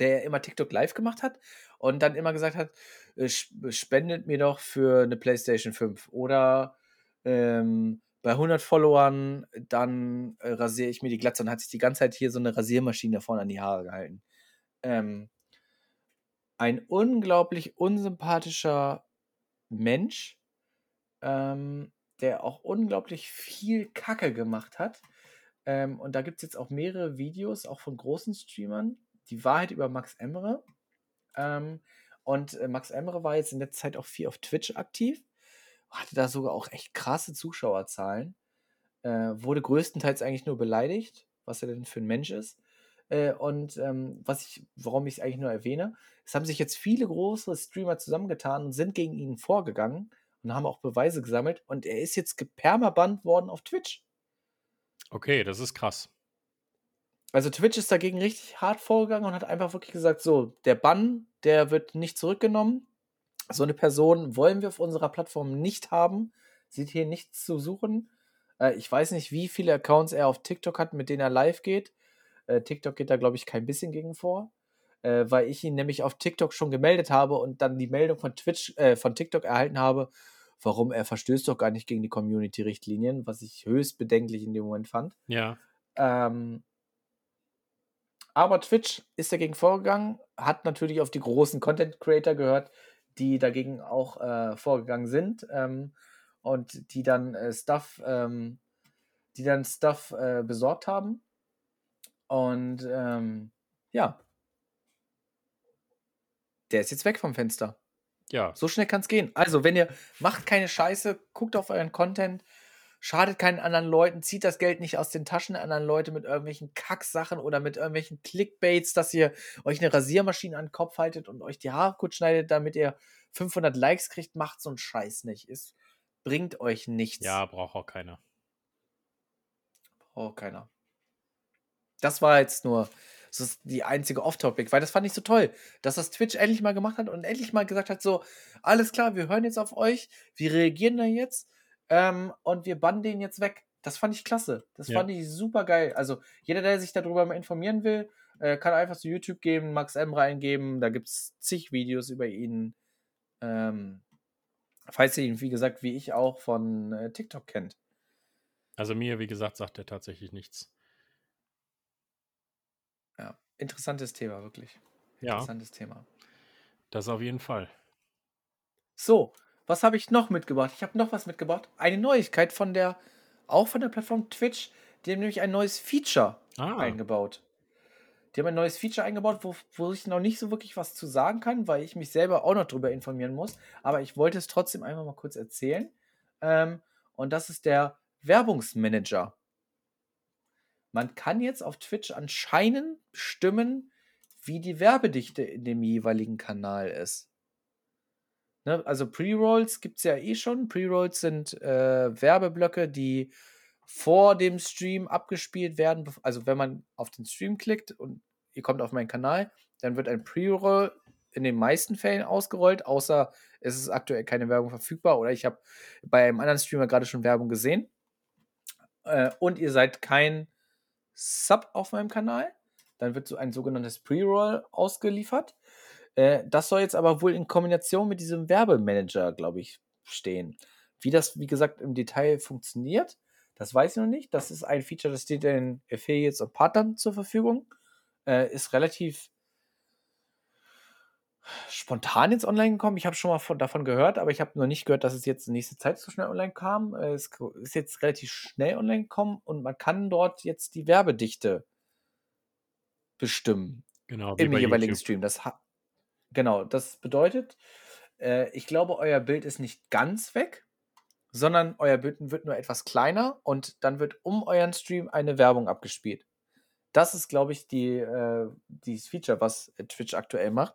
der immer TikTok live gemacht hat und dann immer gesagt hat, äh, spendet mir doch für eine PlayStation 5 oder ähm, bei 100 Followern, dann äh, rasiere ich mir die Glatze und hat sich die ganze Zeit hier so eine Rasiermaschine vorne an die Haare gehalten. Ähm, ein unglaublich unsympathischer Mensch, ähm, der auch unglaublich viel Kacke gemacht hat. Ähm, und da gibt es jetzt auch mehrere Videos, auch von großen Streamern, die Wahrheit über Max Emre. Ähm, und äh, Max Emre war jetzt in der Zeit auch viel auf Twitch aktiv, hatte da sogar auch echt krasse Zuschauerzahlen, äh, wurde größtenteils eigentlich nur beleidigt, was er denn für ein Mensch ist. Äh, und ähm, was ich, warum ich es eigentlich nur erwähne, es haben sich jetzt viele große Streamer zusammengetan und sind gegen ihn vorgegangen und haben auch Beweise gesammelt und er ist jetzt gepermabannt worden auf Twitch. Okay, das ist krass. Also Twitch ist dagegen richtig hart vorgegangen und hat einfach wirklich gesagt, so, der Bann, der wird nicht zurückgenommen. So eine Person wollen wir auf unserer Plattform nicht haben. Sieht hier nichts zu suchen. Äh, ich weiß nicht, wie viele Accounts er auf TikTok hat, mit denen er live geht. Äh, TikTok geht da, glaube ich, kein bisschen gegen vor. Äh, weil ich ihn nämlich auf TikTok schon gemeldet habe und dann die Meldung von Twitch, äh, von TikTok erhalten habe, warum er verstößt doch gar nicht gegen die Community-Richtlinien, was ich höchst bedenklich in dem Moment fand. Ja. Ähm, aber Twitch ist dagegen vorgegangen, hat natürlich auf die großen Content Creator gehört, die dagegen auch äh, vorgegangen sind ähm, und die dann äh, Stuff, ähm, die dann Stuff äh, besorgt haben. Und ähm, ja, der ist jetzt weg vom Fenster. Ja. So schnell kann es gehen. Also, wenn ihr macht keine Scheiße, guckt auf euren Content, schadet keinen anderen Leuten, zieht das Geld nicht aus den Taschen der anderen Leute mit irgendwelchen Kacksachen oder mit irgendwelchen Clickbaits, dass ihr euch eine Rasiermaschine an den Kopf haltet und euch die Haare kurz schneidet, damit ihr 500 Likes kriegt, macht so einen Scheiß nicht. Es bringt euch nichts. Ja, braucht auch keiner. Braucht keiner. Das war jetzt nur das ist die einzige Off-Topic, weil das fand ich so toll, dass das Twitch endlich mal gemacht hat und endlich mal gesagt hat, so, alles klar, wir hören jetzt auf euch, wir reagieren da jetzt ähm, und wir bannen den jetzt weg. Das fand ich klasse. Das ja. fand ich super geil. Also jeder, der sich darüber mal informieren will, äh, kann einfach zu YouTube geben, Max M reingeben. Da gibt es zig Videos über ihn. Ähm, falls ihr ihn, wie gesagt, wie ich auch von äh, TikTok kennt. Also mir, wie gesagt, sagt er tatsächlich nichts. Ja, interessantes Thema, wirklich. Ja. Interessantes Thema. Das auf jeden Fall. So, was habe ich noch mitgebracht? Ich habe noch was mitgebracht. Eine Neuigkeit von der, auch von der Plattform Twitch. Die haben nämlich ein neues Feature ah. eingebaut. Die haben ein neues Feature eingebaut, wo, wo ich noch nicht so wirklich was zu sagen kann, weil ich mich selber auch noch darüber informieren muss. Aber ich wollte es trotzdem einfach mal kurz erzählen. Ähm, und das ist der Werbungsmanager. Man kann jetzt auf Twitch anscheinend bestimmen, wie die Werbedichte in dem jeweiligen Kanal ist. Ne, also Pre-Rolls gibt es ja eh schon. Pre-Rolls sind äh, Werbeblöcke, die vor dem Stream abgespielt werden. Also wenn man auf den Stream klickt und ihr kommt auf meinen Kanal, dann wird ein Pre-Roll in den meisten Fällen ausgerollt, außer es ist aktuell keine Werbung verfügbar oder ich habe bei einem anderen Streamer gerade schon Werbung gesehen. Äh, und ihr seid kein Sub auf meinem Kanal, dann wird so ein sogenanntes Pre-Roll ausgeliefert. Äh, das soll jetzt aber wohl in Kombination mit diesem Werbemanager, glaube ich, stehen. Wie das, wie gesagt, im Detail funktioniert, das weiß ich noch nicht. Das ist ein Feature, das steht den Affiliates und Partnern zur Verfügung. Äh, ist relativ spontan jetzt online gekommen. Ich habe schon mal von, davon gehört, aber ich habe noch nicht gehört, dass es jetzt in nächster Zeit so schnell online kam. Äh, es ist jetzt relativ schnell online gekommen und man kann dort jetzt die Werbedichte bestimmen Genau, im jeweiligen YouTube. Stream. Das ha genau, das bedeutet, äh, ich glaube, euer Bild ist nicht ganz weg, sondern euer Bild wird nur etwas kleiner und dann wird um euren Stream eine Werbung abgespielt. Das ist, glaube ich, die, äh, dieses Feature, was Twitch aktuell macht.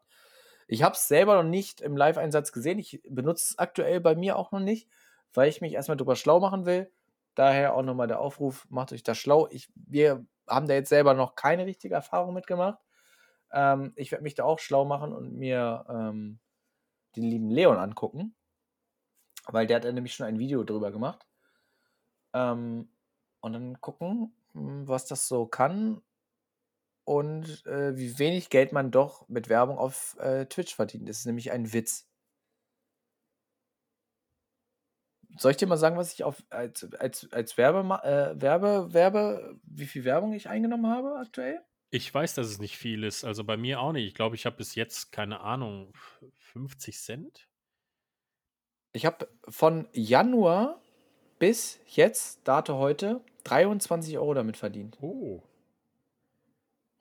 Ich habe es selber noch nicht im Live-Einsatz gesehen. Ich benutze es aktuell bei mir auch noch nicht, weil ich mich erstmal drüber schlau machen will. Daher auch nochmal der Aufruf, macht euch da schlau. Ich, wir haben da jetzt selber noch keine richtige Erfahrung mitgemacht. Ähm, ich werde mich da auch schlau machen und mir ähm, den lieben Leon angucken, weil der hat da nämlich schon ein Video drüber gemacht. Ähm, und dann gucken, hm, was das so kann und äh, wie wenig Geld man doch mit Werbung auf äh, Twitch verdient. Das ist nämlich ein Witz. Soll ich dir mal sagen, was ich auf als, als, als Werbe, äh, Werbe, Werbe, wie viel Werbung ich eingenommen habe aktuell? Ich weiß, dass es nicht viel ist. Also bei mir auch nicht. Ich glaube, ich habe bis jetzt, keine Ahnung, 50 Cent? Ich habe von Januar bis jetzt, Date heute, 23 Euro damit verdient. Oh.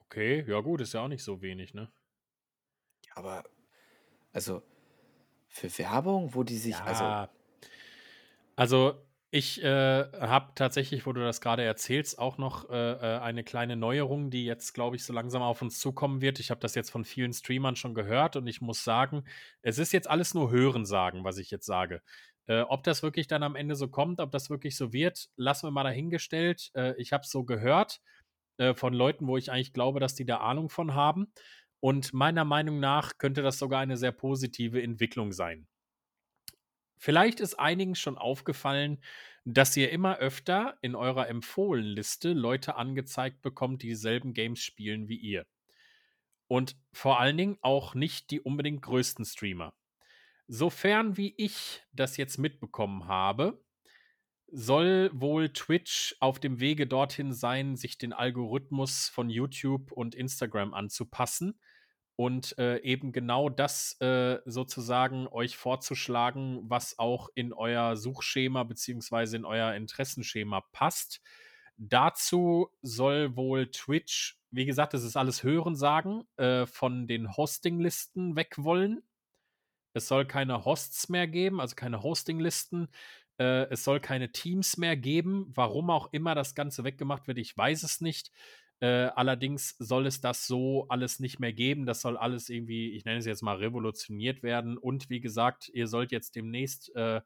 Okay, ja gut, ist ja auch nicht so wenig, ne? Aber, also, für Werbung, wo die sich, also, Ja. Also, ich äh, habe tatsächlich, wo du das gerade erzählst, auch noch äh, äh, eine kleine Neuerung, die jetzt, glaube ich, so langsam auf uns zukommen wird. Ich habe das jetzt von vielen Streamern schon gehört und ich muss sagen, es ist jetzt alles nur Hörensagen, was ich jetzt sage. Äh, ob das wirklich dann am Ende so kommt, ob das wirklich so wird, lassen wir mal dahingestellt. Äh, ich habe es so gehört äh, von Leuten, wo ich eigentlich glaube, dass die da Ahnung von haben. Und meiner Meinung nach könnte das sogar eine sehr positive Entwicklung sein. Vielleicht ist einigen schon aufgefallen, dass ihr immer öfter in eurer Empfohlenliste Leute angezeigt bekommt, die dieselben Games spielen wie ihr. Und vor allen Dingen auch nicht die unbedingt größten Streamer. Sofern wie ich das jetzt mitbekommen habe, soll wohl Twitch auf dem Wege dorthin sein, sich den Algorithmus von YouTube und Instagram anzupassen und äh, eben genau das äh, sozusagen euch vorzuschlagen, was auch in euer Suchschema beziehungsweise in euer Interessenschema passt. Dazu soll wohl Twitch, wie gesagt, das ist alles Hörensagen, äh, von den Hostinglisten weg wollen. Es soll keine Hosts mehr geben, also keine Hostinglisten. Äh, es soll keine Teams mehr geben. Warum auch immer das Ganze weggemacht wird, ich weiß es nicht. Äh, allerdings soll es das so alles nicht mehr geben. Das soll alles irgendwie, ich nenne es jetzt mal, revolutioniert werden. Und wie gesagt, ihr sollt jetzt demnächst äh,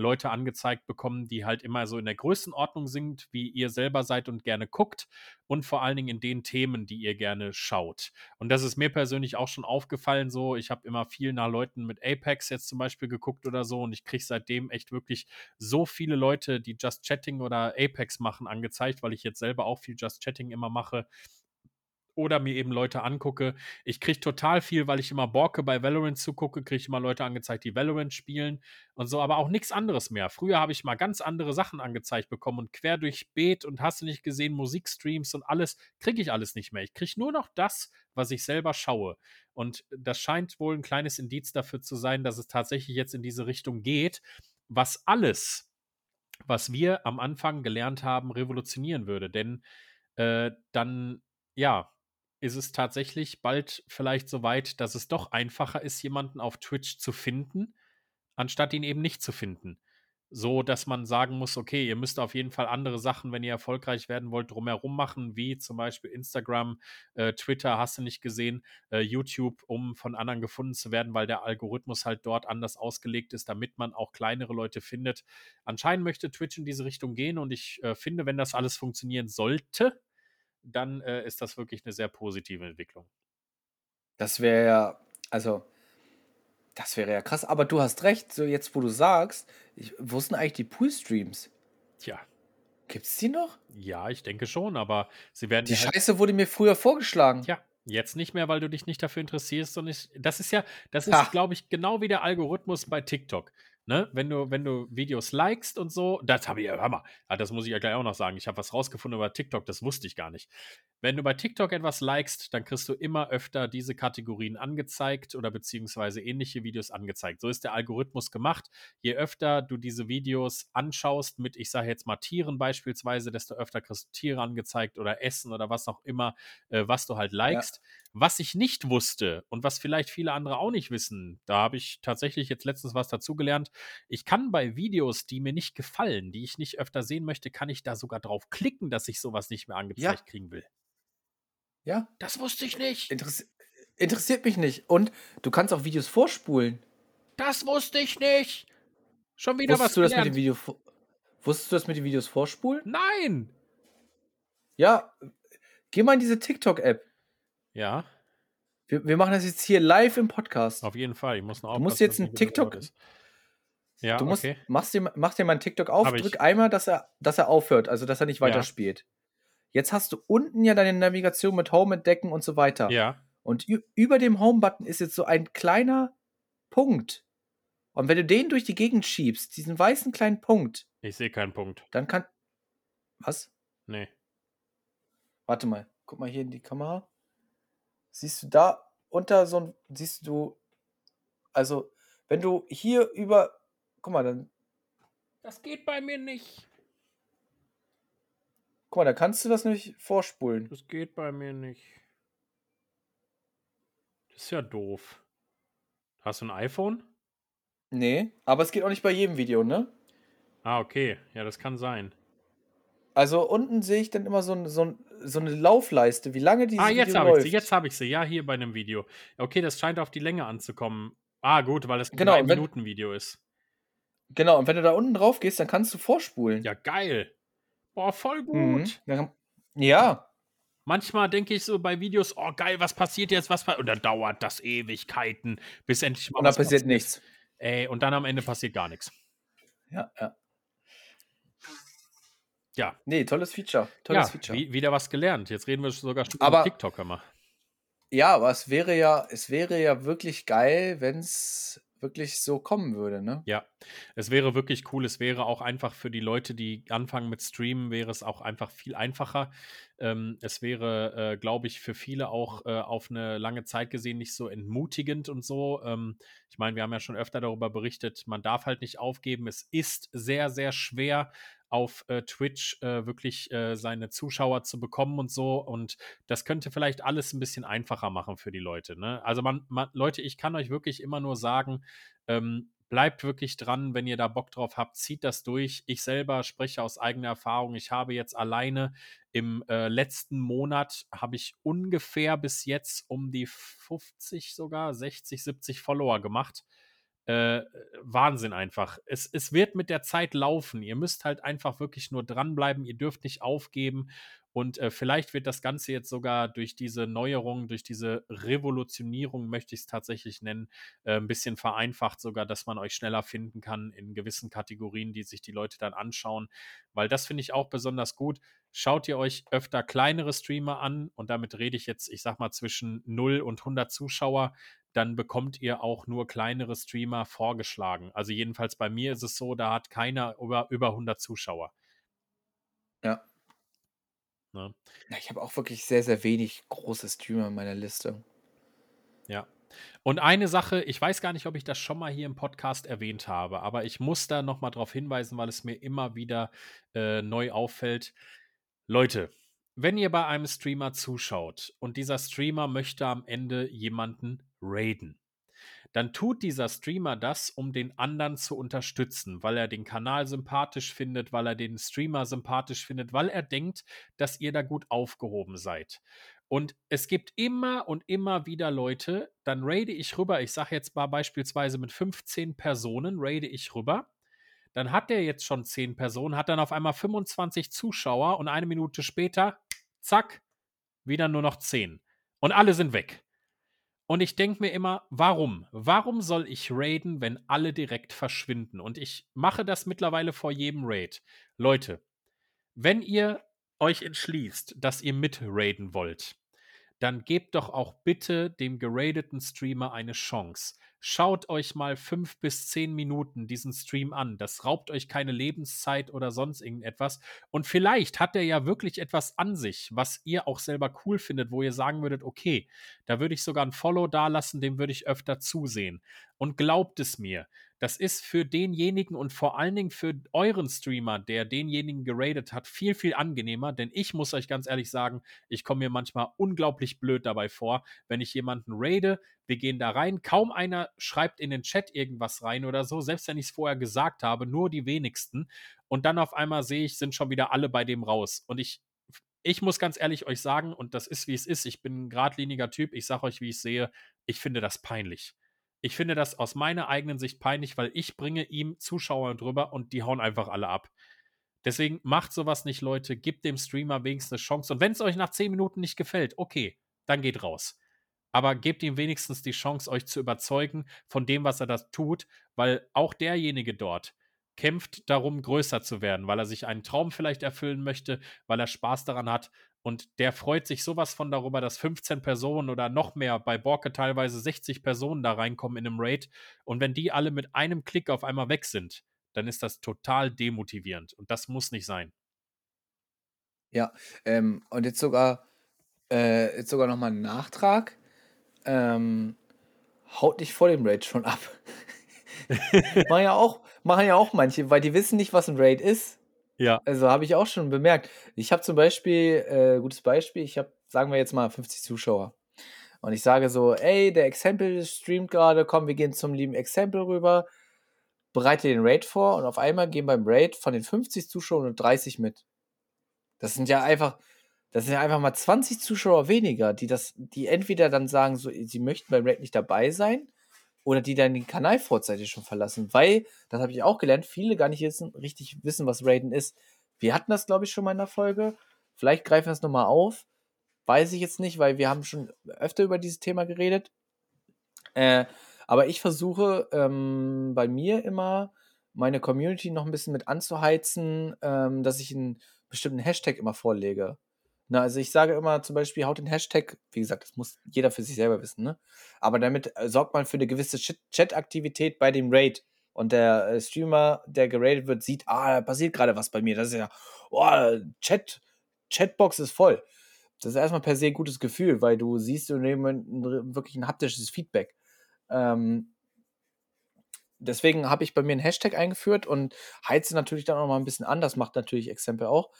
Leute angezeigt bekommen, die halt immer so in der Größenordnung sind, wie ihr selber seid und gerne guckt und vor allen Dingen in den Themen, die ihr gerne schaut. Und das ist mir persönlich auch schon aufgefallen so. Ich habe immer viel nach Leuten mit Apex jetzt zum Beispiel geguckt oder so und ich kriege seitdem echt wirklich so viele Leute, die Just Chatting oder Apex machen, angezeigt, weil ich jetzt selber auch viel Just Chatting immer mache oder mir eben Leute angucke. Ich kriege total viel, weil ich immer Borke bei Valorant zugucke, kriege ich immer Leute angezeigt, die Valorant spielen und so, aber auch nichts anderes mehr. Früher habe ich mal ganz andere Sachen angezeigt bekommen und quer durch Beet und hast du nicht gesehen, Musikstreams und alles, kriege ich alles nicht mehr. Ich kriege nur noch das, was ich selber schaue. Und das scheint wohl ein kleines Indiz dafür zu sein, dass es tatsächlich jetzt in diese Richtung geht, was alles, was wir am Anfang gelernt haben, revolutionieren würde. Denn äh, dann, ja, ist es tatsächlich bald vielleicht so weit, dass es doch einfacher ist, jemanden auf Twitch zu finden, anstatt ihn eben nicht zu finden. So, dass man sagen muss, okay, ihr müsst auf jeden Fall andere Sachen, wenn ihr erfolgreich werden wollt, drumherum machen, wie zum Beispiel Instagram, äh, Twitter, hast du nicht gesehen, äh, YouTube, um von anderen gefunden zu werden, weil der Algorithmus halt dort anders ausgelegt ist, damit man auch kleinere Leute findet. Anscheinend möchte Twitch in diese Richtung gehen und ich äh, finde, wenn das alles funktionieren sollte, dann äh, ist das wirklich eine sehr positive Entwicklung. Das wäre ja, also, das wäre ja krass. Aber du hast recht, so jetzt, wo du sagst, ich, wo sind eigentlich die Poolstreams? Tja. Gibt es die noch? Ja, ich denke schon, aber sie werden. Die halt Scheiße wurde mir früher vorgeschlagen. Tja, jetzt nicht mehr, weil du dich nicht dafür interessierst. Und ich, das ist ja, das ist, glaube ich, genau wie der Algorithmus bei TikTok. Ne? Wenn du, wenn du Videos likest und so, das habe ich ja, hör mal, ja, das muss ich ja gleich auch noch sagen. Ich habe was rausgefunden über TikTok, das wusste ich gar nicht. Wenn du bei TikTok etwas likest, dann kriegst du immer öfter diese Kategorien angezeigt oder beziehungsweise ähnliche Videos angezeigt. So ist der Algorithmus gemacht. Je öfter du diese Videos anschaust mit, ich sage jetzt mal Tieren beispielsweise, desto öfter kriegst du Tiere angezeigt oder Essen oder was auch immer, äh, was du halt likest. Ja. Was ich nicht wusste und was vielleicht viele andere auch nicht wissen, da habe ich tatsächlich jetzt letztens was dazugelernt. Ich kann bei Videos, die mir nicht gefallen, die ich nicht öfter sehen möchte, kann ich da sogar drauf klicken, dass ich sowas nicht mehr angezeigt ja. kriegen will. Ja. Das wusste ich nicht. Interess interessiert mich nicht. Und du kannst auch Videos vorspulen. Das wusste ich nicht. Schon wieder Wusstest was du das mit dem Video Wusstest du das mit den Videos vorspulen? Nein. Ja, geh mal in diese TikTok-App. Ja. Wir, wir, machen das jetzt hier live im Podcast. Auf jeden Fall. Ich muss noch Du musst jetzt einen TikTok. Ja, du musst, okay. machst dir, mach dir mal einen TikTok auf, drück einmal, dass er, dass er aufhört, also dass er nicht weiterspielt. Ja. Jetzt hast du unten ja deine Navigation mit Home entdecken und so weiter. Ja. Und über dem Home-Button ist jetzt so ein kleiner Punkt. Und wenn du den durch die Gegend schiebst, diesen weißen kleinen Punkt. Ich sehe keinen Punkt. Dann kann. Was? Nee. Warte mal. Guck mal hier in die Kamera. Siehst du da unter so ein. Siehst du. Also, wenn du hier über. Guck mal, dann. Das geht bei mir nicht. Guck mal, da kannst du das nämlich vorspulen. Das geht bei mir nicht. Das ist ja doof. Hast du ein iPhone? Nee, aber es geht auch nicht bei jedem Video, ne? Ah, okay. Ja, das kann sein. Also unten sehe ich dann immer so, so, so eine Laufleiste, wie lange die Ah, jetzt habe ich sie, jetzt habe ich sie. Ja, hier bei einem Video. Okay, das scheint auf die Länge anzukommen. Ah, gut, weil es ein genau, 3-Minuten-Video ist. Genau, und wenn du da unten drauf gehst, dann kannst du vorspulen. Ja, geil. Boah, voll gut. Mhm. Ja. Manchmal denke ich so bei Videos, oh geil, was passiert jetzt, was und dann dauert das Ewigkeiten, bis endlich mal Und dann passiert nichts. Ey, und dann am Ende passiert gar nichts. Ja, ja. Ja. Nee, tolles Feature. Tolles ja, Feature. wieder was gelernt. Jetzt reden wir sogar schon aber, über TikTok immer. Ja, aber es wäre ja, es wäre ja wirklich geil, wenn es wirklich so kommen würde, ne? Ja, es wäre wirklich cool. Es wäre auch einfach für die Leute, die anfangen mit Streamen, wäre es auch einfach viel einfacher. Ähm, es wäre, äh, glaube ich, für viele auch äh, auf eine lange Zeit gesehen nicht so entmutigend und so. Ähm, ich meine, wir haben ja schon öfter darüber berichtet, man darf halt nicht aufgeben. Es ist sehr, sehr schwer, auf äh, Twitch äh, wirklich äh, seine Zuschauer zu bekommen und so. Und das könnte vielleicht alles ein bisschen einfacher machen für die Leute. Ne? Also man, man, Leute, ich kann euch wirklich immer nur sagen, ähm, bleibt wirklich dran, wenn ihr da Bock drauf habt, zieht das durch. Ich selber spreche aus eigener Erfahrung. Ich habe jetzt alleine im äh, letzten Monat habe ich ungefähr bis jetzt um die 50 sogar 60, 70 Follower gemacht. Äh, Wahnsinn einfach. Es, es wird mit der Zeit laufen. Ihr müsst halt einfach wirklich nur dranbleiben. Ihr dürft nicht aufgeben. Und äh, vielleicht wird das Ganze jetzt sogar durch diese Neuerung, durch diese Revolutionierung, möchte ich es tatsächlich nennen, äh, ein bisschen vereinfacht, sogar, dass man euch schneller finden kann in gewissen Kategorien, die sich die Leute dann anschauen. Weil das finde ich auch besonders gut. Schaut ihr euch öfter kleinere Streamer an und damit rede ich jetzt, ich sag mal, zwischen 0 und 100 Zuschauer, dann bekommt ihr auch nur kleinere Streamer vorgeschlagen. Also jedenfalls bei mir ist es so, da hat keiner über, über 100 Zuschauer. Ja. Ne? Ja, ich habe auch wirklich sehr, sehr wenig große Streamer in meiner Liste. Ja. Und eine Sache, ich weiß gar nicht, ob ich das schon mal hier im Podcast erwähnt habe, aber ich muss da nochmal drauf hinweisen, weil es mir immer wieder äh, neu auffällt. Leute, wenn ihr bei einem Streamer zuschaut und dieser Streamer möchte am Ende jemanden raiden, dann tut dieser Streamer das, um den anderen zu unterstützen, weil er den Kanal sympathisch findet, weil er den Streamer sympathisch findet, weil er denkt, dass ihr da gut aufgehoben seid. Und es gibt immer und immer wieder Leute, dann raide ich rüber, ich sage jetzt mal beispielsweise mit 15 Personen, raide ich rüber. Dann hat der jetzt schon 10 Personen, hat dann auf einmal 25 Zuschauer und eine Minute später, zack, wieder nur noch 10. Und alle sind weg. Und ich denke mir immer, warum? Warum soll ich raiden, wenn alle direkt verschwinden? Und ich mache das mittlerweile vor jedem Raid. Leute, wenn ihr euch entschließt, dass ihr mit raiden wollt, dann gebt doch auch bitte dem geradeten Streamer eine Chance. Schaut euch mal fünf bis zehn Minuten diesen Stream an. Das raubt euch keine Lebenszeit oder sonst irgendetwas. Und vielleicht hat er ja wirklich etwas an sich, was ihr auch selber cool findet, wo ihr sagen würdet, okay, da würde ich sogar ein Follow dalassen, dem würde ich öfter zusehen. Und glaubt es mir, das ist für denjenigen und vor allen Dingen für euren Streamer, der denjenigen geradet hat, viel, viel angenehmer. Denn ich muss euch ganz ehrlich sagen, ich komme mir manchmal unglaublich blöd dabei vor, wenn ich jemanden raide. Wir gehen da rein, kaum einer schreibt in den Chat irgendwas rein oder so, selbst wenn ich es vorher gesagt habe, nur die wenigsten. Und dann auf einmal sehe ich, sind schon wieder alle bei dem raus. Und ich ich muss ganz ehrlich euch sagen, und das ist wie es ist, ich bin ein geradliniger Typ, ich sage euch, wie ich sehe, ich finde das peinlich. Ich finde das aus meiner eigenen Sicht peinlich, weil ich bringe ihm Zuschauer drüber und die hauen einfach alle ab. Deswegen macht sowas nicht, Leute. Gebt dem Streamer wenigstens eine Chance. Und wenn es euch nach 10 Minuten nicht gefällt, okay, dann geht raus. Aber gebt ihm wenigstens die Chance, euch zu überzeugen von dem, was er da tut, weil auch derjenige dort, kämpft darum, größer zu werden, weil er sich einen Traum vielleicht erfüllen möchte, weil er Spaß daran hat. Und der freut sich sowas von darüber, dass 15 Personen oder noch mehr, bei Borke teilweise 60 Personen da reinkommen in einem Raid. Und wenn die alle mit einem Klick auf einmal weg sind, dann ist das total demotivierend. Und das muss nicht sein. Ja, ähm, und jetzt sogar, äh, sogar nochmal ein Nachtrag. Ähm, haut nicht vor dem Raid schon ab. (laughs) machen, ja auch, machen ja auch manche, weil die wissen nicht, was ein Raid ist. Ja. Also habe ich auch schon bemerkt. Ich habe zum Beispiel, äh, gutes Beispiel, ich habe, sagen wir jetzt mal, 50 Zuschauer. Und ich sage so, ey, der Exempel streamt gerade, komm, wir gehen zum lieben Exempel rüber, bereite den Raid vor und auf einmal gehen beim Raid von den 50 Zuschauern nur 30 mit. Das sind ja einfach, das sind ja einfach mal 20 Zuschauer weniger, die das, die entweder dann sagen, so, sie möchten beim Raid nicht dabei sein oder die dann den Kanal vorzeitig schon verlassen, weil, das habe ich auch gelernt, viele gar nicht wissen, richtig wissen, was Raiden ist. Wir hatten das, glaube ich, schon mal in der Folge. Vielleicht greifen wir es nochmal auf. Weiß ich jetzt nicht, weil wir haben schon öfter über dieses Thema geredet. Äh, aber ich versuche ähm, bei mir immer meine Community noch ein bisschen mit anzuheizen, ähm, dass ich einen bestimmten Hashtag immer vorlege. Na, also ich sage immer zum Beispiel, haut den Hashtag, wie gesagt, das muss jeder für sich selber wissen, ne? Aber damit äh, sorgt man für eine gewisse Chat-Aktivität bei dem Raid. Und der äh, Streamer, der geradet wird, sieht, ah, da passiert gerade was bei mir. Das ist ja, oh, Chat, Chatbox ist voll. Das ist erstmal per se ein gutes Gefühl, weil du siehst du nehmen wirklich ein haptisches Feedback. Ähm, deswegen habe ich bei mir einen Hashtag eingeführt und heize natürlich dann auch mal ein bisschen an. Das macht natürlich Exempel auch.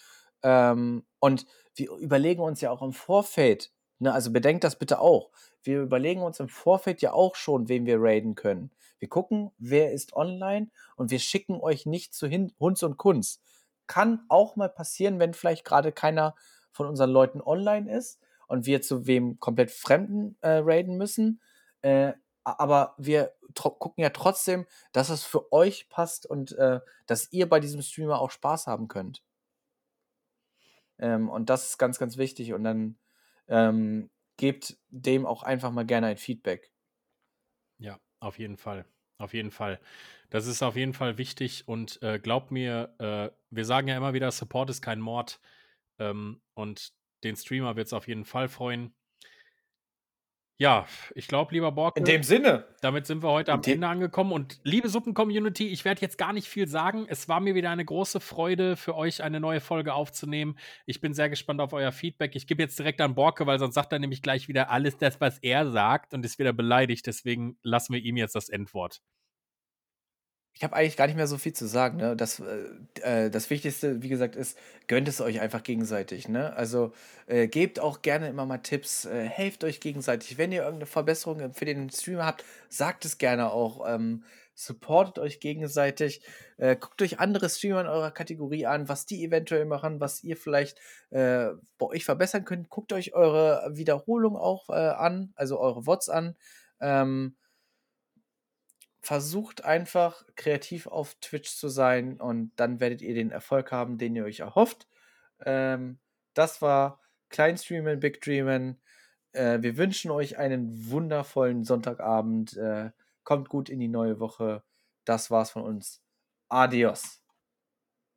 Ähm, und wir überlegen uns ja auch im Vorfeld, ne, also bedenkt das bitte auch. Wir überlegen uns im Vorfeld ja auch schon, wen wir raiden können. Wir gucken, wer ist online und wir schicken euch nicht zu Hin Hunds und Kunst. Kann auch mal passieren, wenn vielleicht gerade keiner von unseren Leuten online ist und wir zu wem komplett Fremden äh, raiden müssen. Äh, aber wir gucken ja trotzdem, dass es für euch passt und äh, dass ihr bei diesem Streamer auch Spaß haben könnt. Ähm, und das ist ganz, ganz wichtig. Und dann ähm, gebt dem auch einfach mal gerne ein Feedback. Ja, auf jeden Fall. Auf jeden Fall. Das ist auf jeden Fall wichtig und äh, glaubt mir, äh, wir sagen ja immer wieder, Support ist kein Mord. Ähm, und den Streamer wird es auf jeden Fall freuen. Ja, ich glaube, lieber Borg. In dem Sinne. Damit sind wir heute am Ende angekommen. Und liebe Suppen-Community, ich werde jetzt gar nicht viel sagen. Es war mir wieder eine große Freude, für euch eine neue Folge aufzunehmen. Ich bin sehr gespannt auf euer Feedback. Ich gebe jetzt direkt an Borke, weil sonst sagt er nämlich gleich wieder alles das, was er sagt und ist wieder beleidigt. Deswegen lassen wir ihm jetzt das Endwort ich habe eigentlich gar nicht mehr so viel zu sagen. Ne? Das, äh, äh, das Wichtigste, wie gesagt, ist, gönnt es euch einfach gegenseitig. Ne? Also äh, gebt auch gerne immer mal Tipps, äh, helft euch gegenseitig. Wenn ihr irgendeine Verbesserung für den Streamer habt, sagt es gerne auch. Ähm, supportet euch gegenseitig. Äh, guckt euch andere Streamer in eurer Kategorie an, was die eventuell machen, was ihr vielleicht äh, bei euch verbessern könnt. Guckt euch eure Wiederholung auch an, also eure Wots an. Ähm, versucht einfach kreativ auf Twitch zu sein und dann werdet ihr den Erfolg haben, den ihr euch erhofft. Ähm, das war Kleinstreamen, Big Dreamen. Äh, wir wünschen euch einen wundervollen Sonntagabend. Äh, kommt gut in die neue Woche. Das war's von uns. Adios.